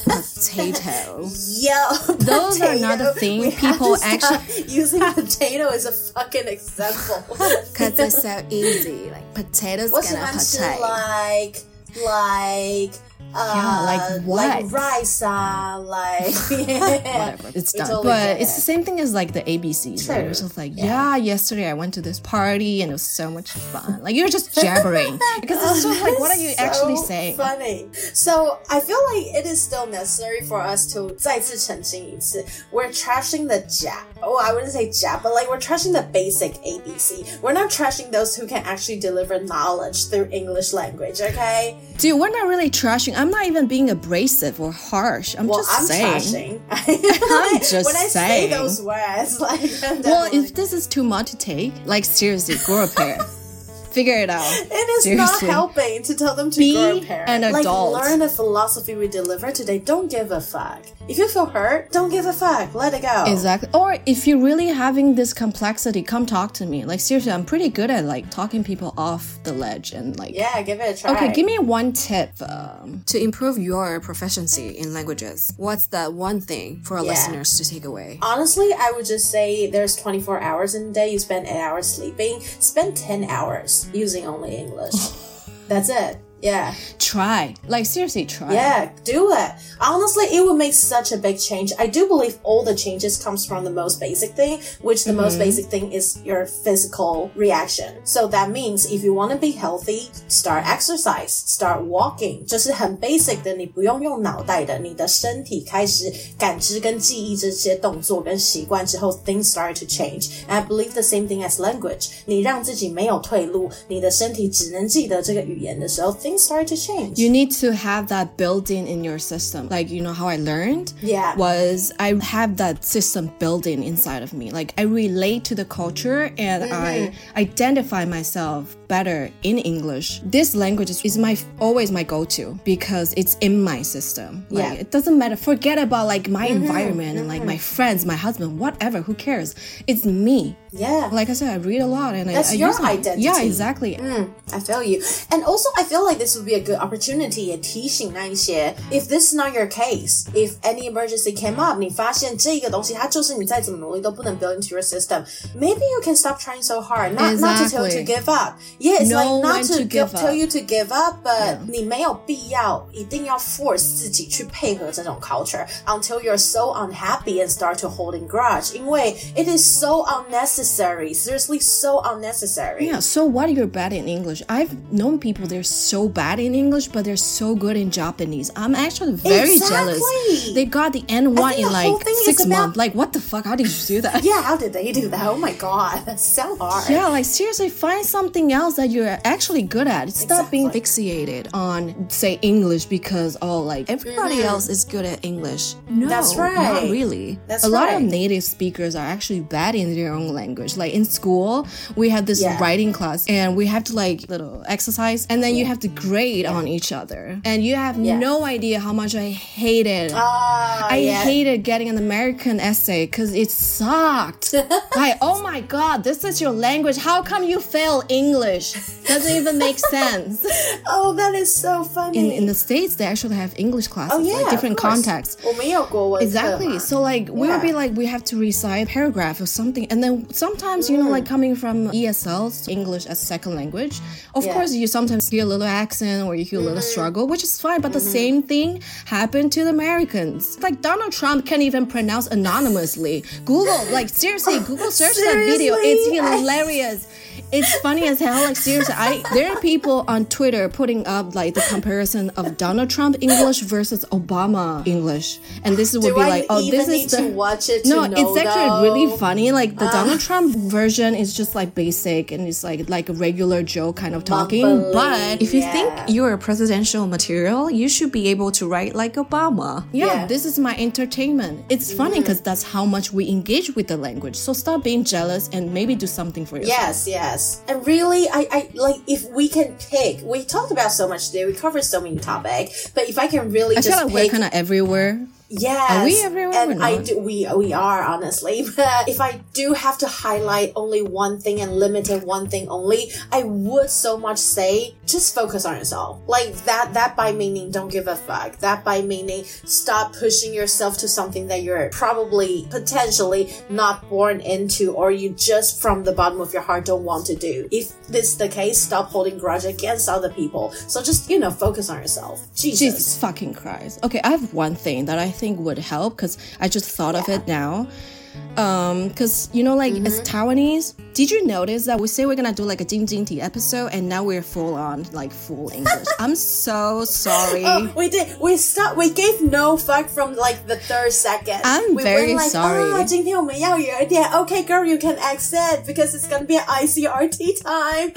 <laughs> Potato. <laughs> Yo, Those are not the potato. thing We have people to stop <laughs> using potato as a fucking example. <laughs> Because it's so easy. Like potatoes 我喜 gonna 欢吃 potato. like like uh, Yeah, like what? like rice, uh, like <laughs> <laughs> whatever. It's We done. totally but get it's it. the same thing as like the ABCs. Like, True. you're just like, Yeah. yeah. yesterday I went to this party and it was so much fun. Like you're just <laughs> jabbering because it's just like, what are you So actually saying? Funny. So I feel like it is still necessary for us to 再次澄清一次. We're trashing the jab. Oh, I wouldn't say jab, but like we're trashing the basic ABC. We're not trashing those who can actually deliver knowledge through English language. Okay. Dude, we're not really trashing. I'm not even being abrasive or harsh. I'm Well, just I'm saying. trashing. <laughs> <laughs> I'm just when I say those words, <laughs> like Well, if this is too much to take, like seriously, grow a pair. Figure it out. <laughs> It is not helping to tell them to Be grow a pair. an adult. like, learn the philosophy we deliver today. Don't give a fuck. If you feel hurt, don't give a fuck. Let it go. Exactly. Or if you're really having this complexity, come talk to me. Like seriously, I'm pretty good at like talking people off the ledge and like Yeah, give it a try. Okay, give me one tip um, to improve your proficiency in languages. What's that one thing for our Yeah. listeners to take away? Honestly, I would just say there's 24 hours in a day. You spend 8 hours sleeping. Spend 10 hours using only English. That's it. Yeah. Try. Like, seriously, try. Yeah, do it. Honestly, it would make such a big change. I do believe all the changes comes from the most basic thing, which the most basic thing is your physical reaction. So that means if you want to be healthy, start exercise, start walking. 这是很 basic 的，你不用用脑袋的，你的身体开始感知跟记忆这些动作跟习惯之后，things start to change. And I believe the same thing as language. 你让自己没有退路，你的身体只能记得这个语言的时候，things start to change. You need to have that building in in your system. Like, you know how I learned? Yeah. Was I have that system building inside of me. Like, I relate to the culture and I mm-hmm. identify myself better in English. This language is, is my always my go-to because it's in my system. Like, Yeah. it doesn't matter. Forget about like my environment and like my friends, my husband, whatever. Who cares? It's me. Yeah. Like I said, I read a lot and That's I, I your use my- identity. Yeah, exactly. I feel you. And also, I feel like this would be a good opportunity 也提醒那一些 if this is not your case, if any emergency came up, 你发现这个东西它就是你再怎么努力都不能 build into your system, maybe you can stop trying so hard. Not not to tell you to Exactly. give up. Yeah, it's Know like not when to, to give, give tell up. you to give up, but 你没有必要一定要 force 自己去配合这种 culture until you're so unhappy and start to holding grudge. 因为 it is so unnecessary. Seriously, so unnecessary. Yeah, so what you're bad in English? I've known people they're so bad in English, but they're so good in Japanese. I'm actually very jealous. Exactly. They got the N1 think in the whole like thing is six about- months. Like, what the fuck? How did you do that? Yeah, how did they do that? Oh my god, <laughs> that's so hard. Yeah, like seriously, find something else that you're actually good at. Stop being Exactly. fixated on, say, English because, oh, like everybody else is good at English. No. That's right. Not really. That's a lot of native speakers are actually bad in their own language. Like in school, we had this Yeah. writing class and we have to like little exercise and then you have to grade on each other. And you have Yeah. no idea how much I hated. Ah, I yeah. hated getting an American essay because it sucked. <laughs> like, oh my god, this is your language. How come you fail English? English. Doesn't even make <laughs> sense. oh, that is so funny. In, in the States, they actually have English classes, oh, yeah, like different contexts. Exactly. So, like, yeah. we would be like, we have to recite a paragraph or something. And then sometimes, mm. you know, mm. like coming from ESL, English as second language, of yeah. course, you sometimes hear a little accent or you hear a little mm. struggle, which is fine. But mm -hmm. the mm-hmm. same thing happened to the Americans. Like, Donald Trump can't even pronounce anonymously. Google, like, seriously, Google search seriously? that video. It's hilarious. I it's funny as hell. Like seriously, I there are people on Twitter putting up like the comparison of Donald Trump English versus Obama English, and this would Do be I like, oh, this is the to watch it to no, know, it's actually really funny. Like the Donald Trump version is just like basic and it's like like a regular joke kind of talking. Mumbling, but if you yeah. think you're a presidential material, you should be able to write like Obama. Yeah, Yeah. this is my entertainment. It's funny mm-hmm. because that's how much we engage with the language. So stop being jealous and maybe do something for yourself. Yes, yes. And really, I, I like if we can pick. We talked about so much today. We covered so many topics. But if I can really I just feel like we're kind of everywhere. Yes. Are we everyone? And I do, we, we are honestly. <laughs> But if I do have to highlight only one thing and limit it one thing only, I would so much say just focus on yourself. Like that, that by meaning don't give a fuck. That by meaning stop pushing yourself to something that you're probably potentially not born into or you just from the bottom of your heart don't want to do. If this is the case, stop holding grudge against other people. So just, you know, focus on yourself. Jesus. Jesus fucking Christ. Okay, I have one thing that I think would help because I just thought of it now Um, because you know, like as Taiwanese, did you notice that we say we're gonna do like a Jing Jing Ti episode and now we're full on like full English? <laughs> I'm so sorry. Oh, we did. We stop. We gave no fuck from like the third second. I'm we very went like, sorry. 啊，今天我们要有一点 Okay, girl, you can accent because it's gonna be an ICRT time.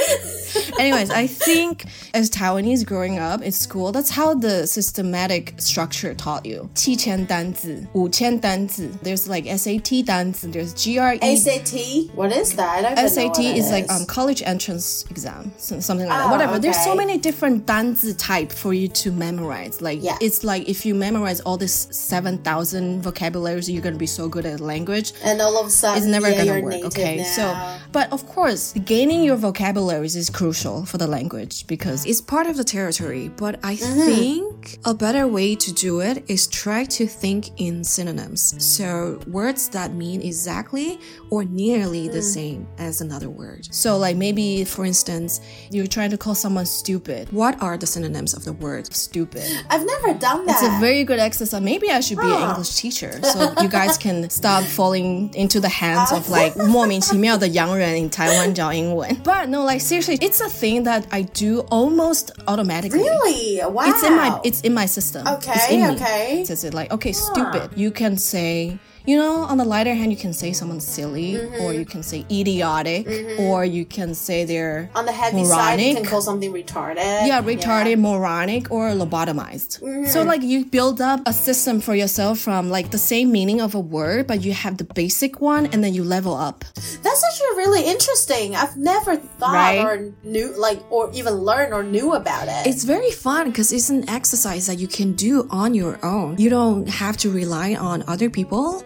Anyways, <laughs> I think as Taiwanese growing up in school, that's how the systematic structure taught you. 七千单字,五千单字. There's like SAT 单 and there's GRE. SAT? What is that? SAT is, is, like um, college entrance exam, something like oh, that. Ah, Whatever. Okay. There's so many different danzi type for you to memorize. Like yeah. it's like if you memorize all this 7,000 vocabularies, you're going to be so good at language. And all of a sudden, it's never yeah, going to work. Okay. Now. So, but of course, gaining your vocabularies is crucial for the language because it's part of the territory. But I mm -hmm. think a better way to do it is try to think in synonyms. So words that mean exactly or nearly Mm. the same as another word. so like maybe for instance, you're trying to call someone stupid. What are the synonyms of the word? Stupid. I've never done that. It's a very good exercise. Maybe I should be an English teacher, so you guys can <laughs> stop falling into the hands of like 莫名其妙的洋人 in Taiwan 教英文. But no, like seriously, it's a thing that I do almost automatically. really wow. It's in my it's in my system. Okay, it's in me. okay. It says it like okay, stupid. You can say. you know, on the lighter hand, you can say someone silly, Mm-hmm. or you can say idiotic, or you can say they're on the heavy side, you can call something retarded. Yeah, retarded, moronic, or lobotomized. Mm-hmm. So like you build up a system for yourself from like the same meaning of a word, but you have the basic one, and then you level up. That's actually really interesting. I've never thought Right? or knew, like, or even learned or knew about it. It's very fun because it's an exercise that you can do on your own. You don't have to rely on other people.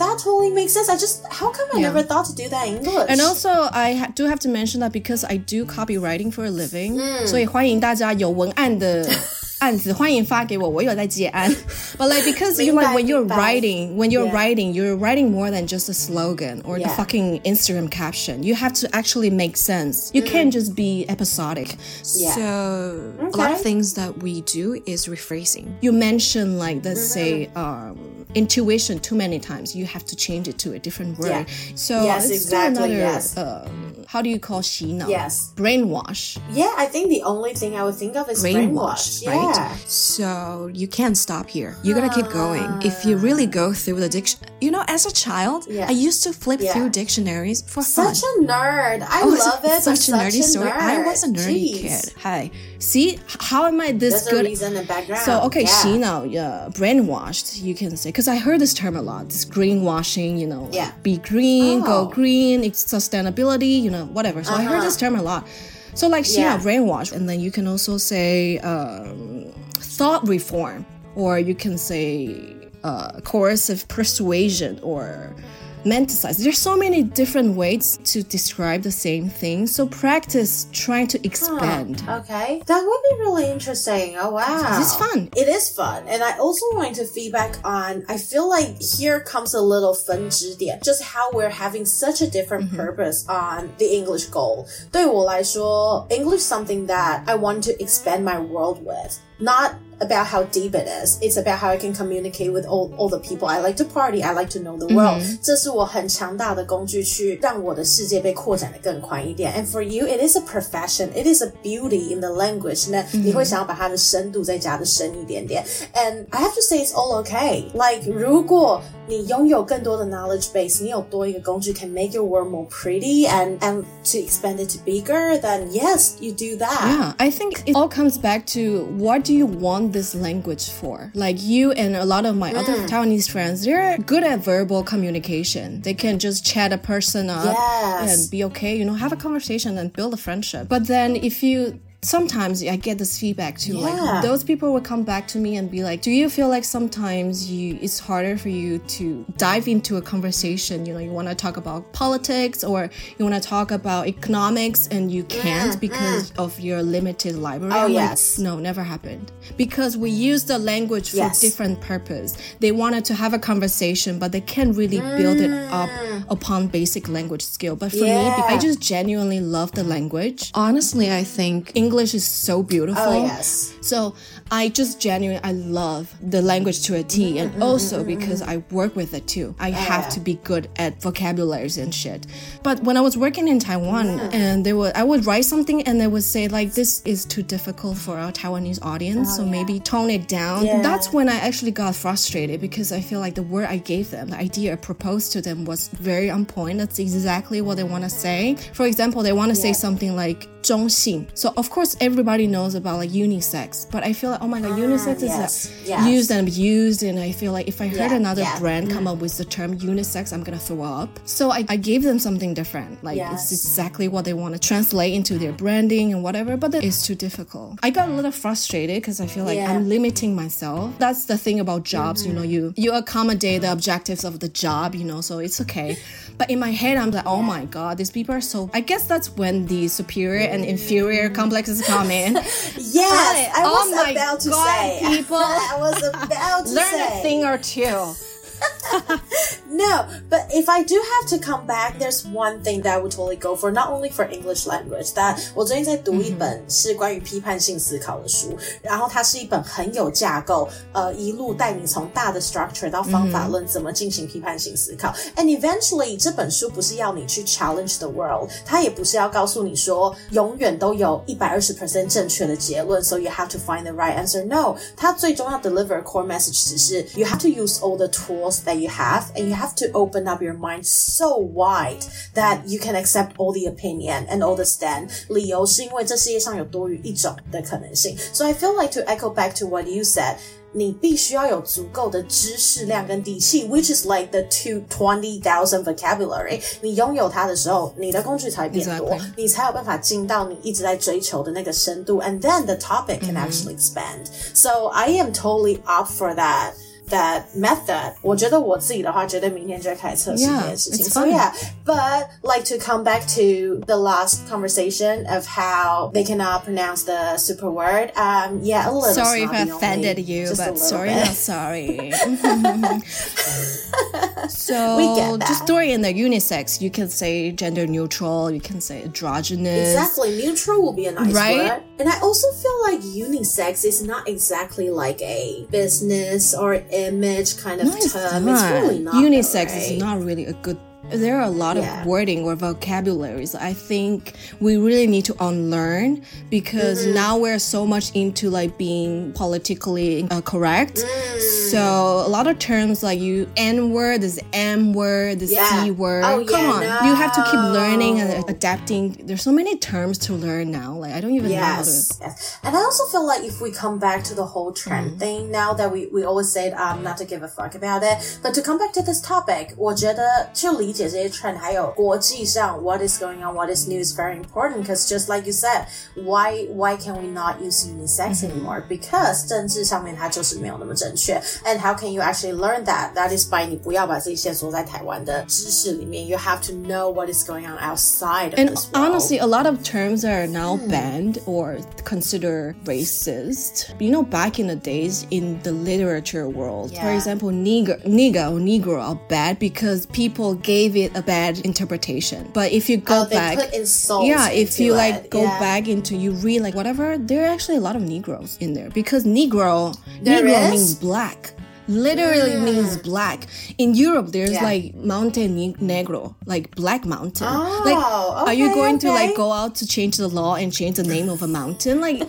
that totally makes sense. I just how come I Yeah. never thought to do that in English? And also, I ha- do have to mention that because I do copywriting for a living，、所嗯以欢迎大家有文案的案子欢迎发给我，我有在接案。But like <laughs> because you 明白， like when you're 明白。 writing, when you're Yeah. writing, you're writing more than just a slogan or the Yeah. fucking Instagram caption. You have to actually make sense. You can't just be episodic. Yeah. So a lot Okay. of things that we do is rephrasing. You mention like let's say Mm-hmm. um, intuition too many times. You have to change it to a different word. Yeah. So yes, exactly. Another, yes. Um, how do you call she Yes. Brainwash. Yeah, I think the only thing I would think of is brainwash. brainwash right? Yeah. So you can't stop here. You're gonna keep going. If you really go through the dictionary you know, as a child. I used to flip yeah. through dictionaries for such fun. Such a nerd. I oh, love it. Such a nerdy such a story. Nerd. I was a nerdy Jeez. kid. Hi. See, how am I this There's good? A reason and background. So okay, yeah. now yeah, brainwashed. You can say because I heard this term a lot. This greenwashing, you know, like, Yeah. be green, Oh. go green, it's sustainability, you know, whatever. So I heard Uh-huh. this term a lot. So like 洗脑 Yeah. brainwash, and then you can also say um, thought reform, or you can say uh, coercive persuasion, or Menticide. There's so many different ways to describe the same thing. So practice trying to expand. Huh, okay. That would be really interesting. Oh wow. It's fun. It is fun. And I also want to feedback on I feel like here comes a little fun just how we're having such a different mm -hmm. purpose on the English goal. 对我来说, English something that I want to expand my world with. Not about how deep it is. It's about how I can communicate with all all the people. I like to party. I like to know the world. 这是我很强大的工具，去让我的世界被扩展的更宽一点。And for you, it is a profession. It is a beauty in the language. 那你会想要把它的深度再加的深一点点。And I have to say, it's all okay. Like 如果你拥有更多的 knowledge base，你有多一个工具 can make your world more pretty and and to expand it to bigger, then yes, you do that. Yeah, I think it all comes back to what do you want this language for? Like you and a lot of my other mm. Taiwanese friends, they're good at verbal communication. They can just chat a person up Yes. and be okay, you know, have a conversation and build a friendship. But then if you sometimes I get this feedback too. Yeah. Like those people would come back to me and be like, "Do you feel like sometimes you it's harder for you to dive into a conversation? You know, you want to talk about politics or you want to talk about economics and you mm, can't mm. because of your limited library." Oh, like, yes. no, never happened. Because we use the language for Yes. different purpose. They wanted to have a conversation, but they can't really build it up mm. upon basic language skill. But for me, I just genuinely love the language. Honestly, I think English is so beautiful. Oh, yes. So I just genuinely I love the language to a T, and mm-hmm, mm-hmm, also mm-hmm, because I work with it too. I oh, have to be good at vocabularies and shit. But when I was working in Taiwan, and there was I would write something, and they would say like this is too difficult for our Taiwanese audience, oh, so maybe tone it down. Yeah. That's when I actually got frustrated because I feel like the word I gave them, the idea I proposed to them was very on point. That's exactly what they want to say. For example, they want to say something like 中性. So of course everybody knows about like unisex, but I feel like oh my god, unisex ah, uh, yes, is uh, yes. used and abused, and I feel like if I heard Yeah, another yeah. brand come mm-hmm. up with the term unisex, I'm gonna throw up. So I, I gave them something different. Like Yes. it's exactly what they want to translate into their branding and whatever, but it's too difficult. I got a little frustrated because I feel like Yeah. I'm limiting myself. That's the thing about jobs, you know, mm-hmm. you you accommodate the objectives of the job, you know, so it's okay. But in my head, I'm like, oh my god, these people are so. I guess that's when the superior and inferior complexes come in. <laughs> Yes, I Oh was my about to God, say. <laughs> people. I was about to Learn say. a thing or two. <laughs> No, but if I do have to come back, there's one thing that I would totally go for, not only for English language. That 我最近在读一本是关于批判性思考的书，然后它是一本很有架构，呃，一路带你从大的 structure 到方法论怎么进行批判性思考。And eventually，这本书不是要你去 challenge the world，它也不是要告诉你说永远都有一百二十 percent 正确的结论，so you have to find the right answer. No，它最终要 deliver a core message 只是 you have to use all the tools that you have and you have to open up your mind so wide that you can accept all the opinion and all the stand. 理由是因为这世界上有多于一种的可能性。So I feel like to echo back to what you said. 你必须要有足够的知识量跟底气，which is like the two twenty thousand vocabulary。你拥有它的时候，你的工具才会变多 Exactly. 你才有办法进到你一直在追求的那个深度，and then the topic can actually expand. So I am totally up for that. That method，我觉得我自己的话，绝对明天就会开始测试这 Yeah, 件事情。 it's So fun. yeah, but like to come back to the last conversation of how they cannot pronounce the super word. Um, yeah, a little. Sorry if I snobby only, offended you, just a but little sorry, bit. not sorry. <laughs> so We get that. just throw in the unisex. You can say gender neutral. You can say androgynous. Exactly. Neutral will be a nice Right? word. And I also feel like unisex is not exactly like a business or image kind of it's term. not. It's really not. Unisex though, right? is not really a good. There are a lot Yeah. of wording or vocabularies. I think we really need to unlearn because Mm-hmm. now we're so much into like being politically uh, correct. Mm. So a lot of terms like you N word, this M word, the Yeah. C word. Oh, Come yeah, on, you have to keep learning and no. adapting. There's so many terms to learn now. Like I don't even know how Yes, to. yes. And I also feel like if we come back to the whole trend thing now that we, we always said um not to give a fuck about it, but to come back to this topic, 我觉得去理 解这些 trend 还有国际上 what is going on, what is new is very important because just like you said, why why can we not use unisex anymore? Because 政治上面它就是没有那么正确。And how can you actually learn that? That is by 你不要把自己限缩在台湾的知识里面。You have to know what is going on outside of And this world. honestly, a lot of terms are now Hmm. banned or considered racist. You know, back in the days in the literature world, for Yeah. example, nigger, nigger or negro are bad because people gave gave it a bad interpretation. But if you go Oh, back, yeah, if you it, like go yeah. back into you read like whatever, there are actually a lot of Negroes in there because Negro There Negro is? means black. Literally hmm. means black. In Europe, there's Yeah. like Mountain Negro, like Black Mountain. Oh, like, are you okay, going to like go out to change the law and change the name of a mountain? Like,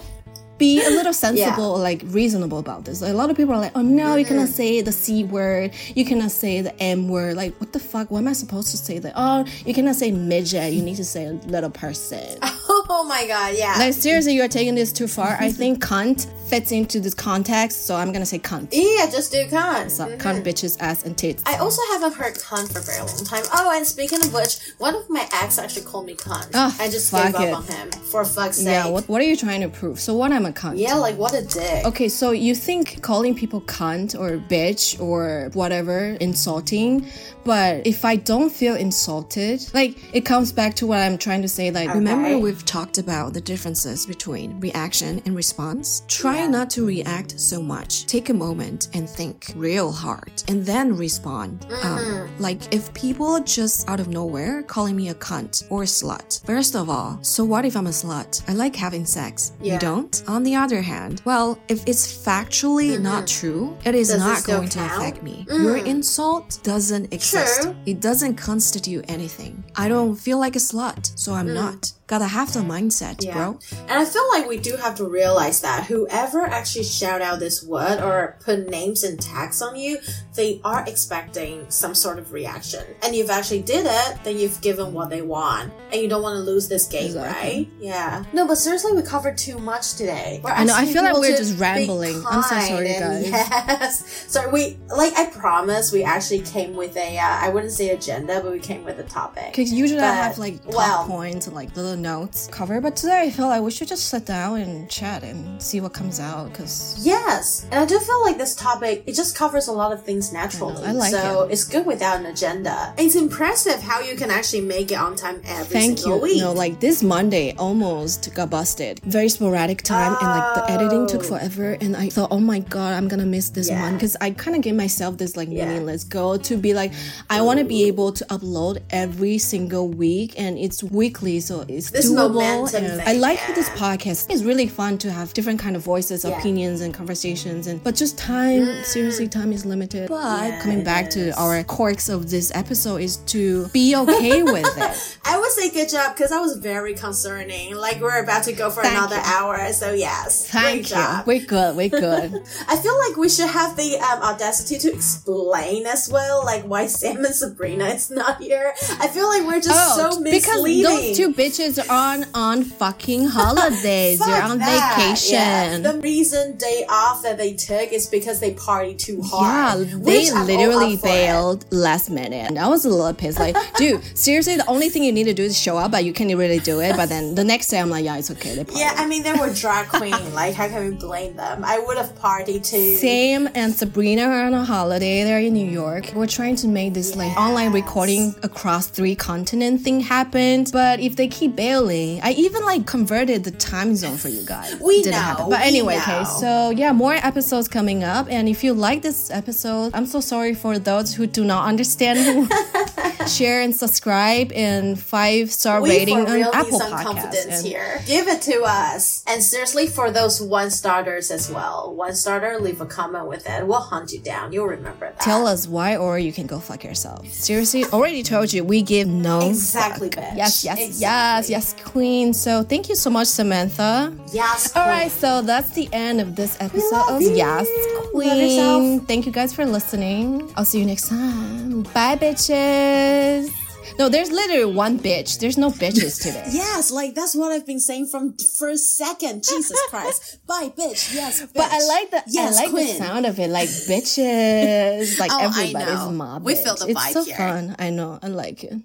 be a <laughs> little sensible, like reasonable about this. Like, a lot of people are like, oh no, you cannot mm-hmm. say the c word, you cannot say the m word. Like, what the fuck? What am I supposed to say? That oh, you cannot say midget. You need to say little person. <laughs> Oh my god, yeah. like seriously, you are taking this too far. I think cunt fits into this context, so I'm gonna say cunt. yeah, just do cunt. So, Cunt, mm-hmm. bitches, ass, and tits. I also haven't heard cunt for a very long time. Oh, and speaking of which, one of my ex actually called me cunt. Oh, I just gave up it. on him. For fuck's sake. yeah, what, what are you trying to prove? So what I'm a cunt? Yeah, like what a dick. Okay, so you think calling people cunt or bitch or whatever insulting, but if I don't feel insulted, like it comes back to what I'm trying to say. Like, Remember, we've talked about the differences between reaction and response? Try not to react so much. Take a moment and think real hard and then respond. Um, mm-hmm. like, if people just out of nowhere calling me a cunt or a slut, first of all, so what if I'm a slut? I like having sex. Yeah. You don't? On the other hand, well, if it's factually mm-hmm. not true, it is Does not still going to affect me. Mm. Your insult doesn't exist. It doesn't constitute anything. I don't feel like a slut, so I'm mm. not. Gotta have the mindset, Yeah. bro. And I feel like we do have to realize that whoever actually shout out this word or put names and tags on you, they are expecting some sort of reaction. And you've actually did it, then you've given what they want. And you don't want to lose this game, Exactly. right? Yeah. No, but seriously, we covered too much today. We're I know, I feel like we're just rambling. I'm so sorry, guys. <laughs> Yes. So we, like I promise we actually came with a, uh, I wouldn't say agenda, but we came with a topic. Because usually I have like top well- points and like little notes cover. but today I feel like we should just sit down and chat and see what comes out. Because Yes, and I do feel like this topic it just covers a lot of things naturally. I like so it. it's good without an agenda. It's impressive how you can actually make it on time every thank single you. week. No, like this Monday almost got busted. Very sporadic time, and like the editing took Oh. forever. And I thought, oh my god, I'm gonna miss this Yeah. one because I kind of gave myself this like Yeah. mini let's go to be like, I want to be able to upload every single week, and it's weekly, so it's This momentum And thing, I like yeah. this podcast. It's really fun to have different kind of voices, Yeah. opinions, and conversations. And but just time, seriously, time is limited. But coming back to our quirks of this episode is to be okay with it. <laughs> I would say good job because I was very concerning. Like we're about to go for Thank another you. hour, so yes, Thank great you. job. We're good. We're good. <laughs> I feel like we should have the um, audacity to explain as well, like why Sam and Sabrina is not here. I feel like we're just so Oh, because misleading. those two bitches are on on fucking holidays. <laughs> They're on that. vacation. Yeah. The reason day off that they took is because they party too hard. Yeah, they which I'm all literally for it. bailed last minute. And I was a little pissed. Like, <laughs> dude, seriously, the only thing you need to do is show up, but you can't really do it. But then the next day, I'm like, yeah, it's okay. They party. Yeah, I mean they were <laughs> drag queen. like how can we blame them? I would have partied too. Sam and Sabrina are on a holiday. They're in New York. We're trying to make this like online recording across three continent thing happen. But if they keep bailing, I even like converted the time zone for you guys. We Didn't know, happen. But anyway, okay. So yeah, more episodes coming up. And if you like this episode, I'm so sorry for those who do not understand. <laughs> Share and subscribe and five star we rating on Apple Podcasts. here. Give it to us. And seriously, for those one starters as well, one starter, leave a comment with it. We'll hunt you down. You'll remember that. Tell us why, or you can go fuck yourself. Seriously, already told you we give no Exactly, fuck. bitch. Yes, yes, yes, Exactly. yes, queen. So thank you so much, Samantha. Yes. All right, so that's the end of this episode of you. Yes, Queen. Thank you guys for listening. I'll see you next time. Bye, bitches. No, there's literally one bitch. There's no bitches <laughs> today. Yes, like that's what I've been saying from first second. Jesus <laughs> Christ. Bye, bitch. Yes, bitch. But I like the yes, I like queen. the sound of it, like bitches, like <laughs> Oh, everybody's mob. We feel the It's vibe so here. fun. I know. I like it.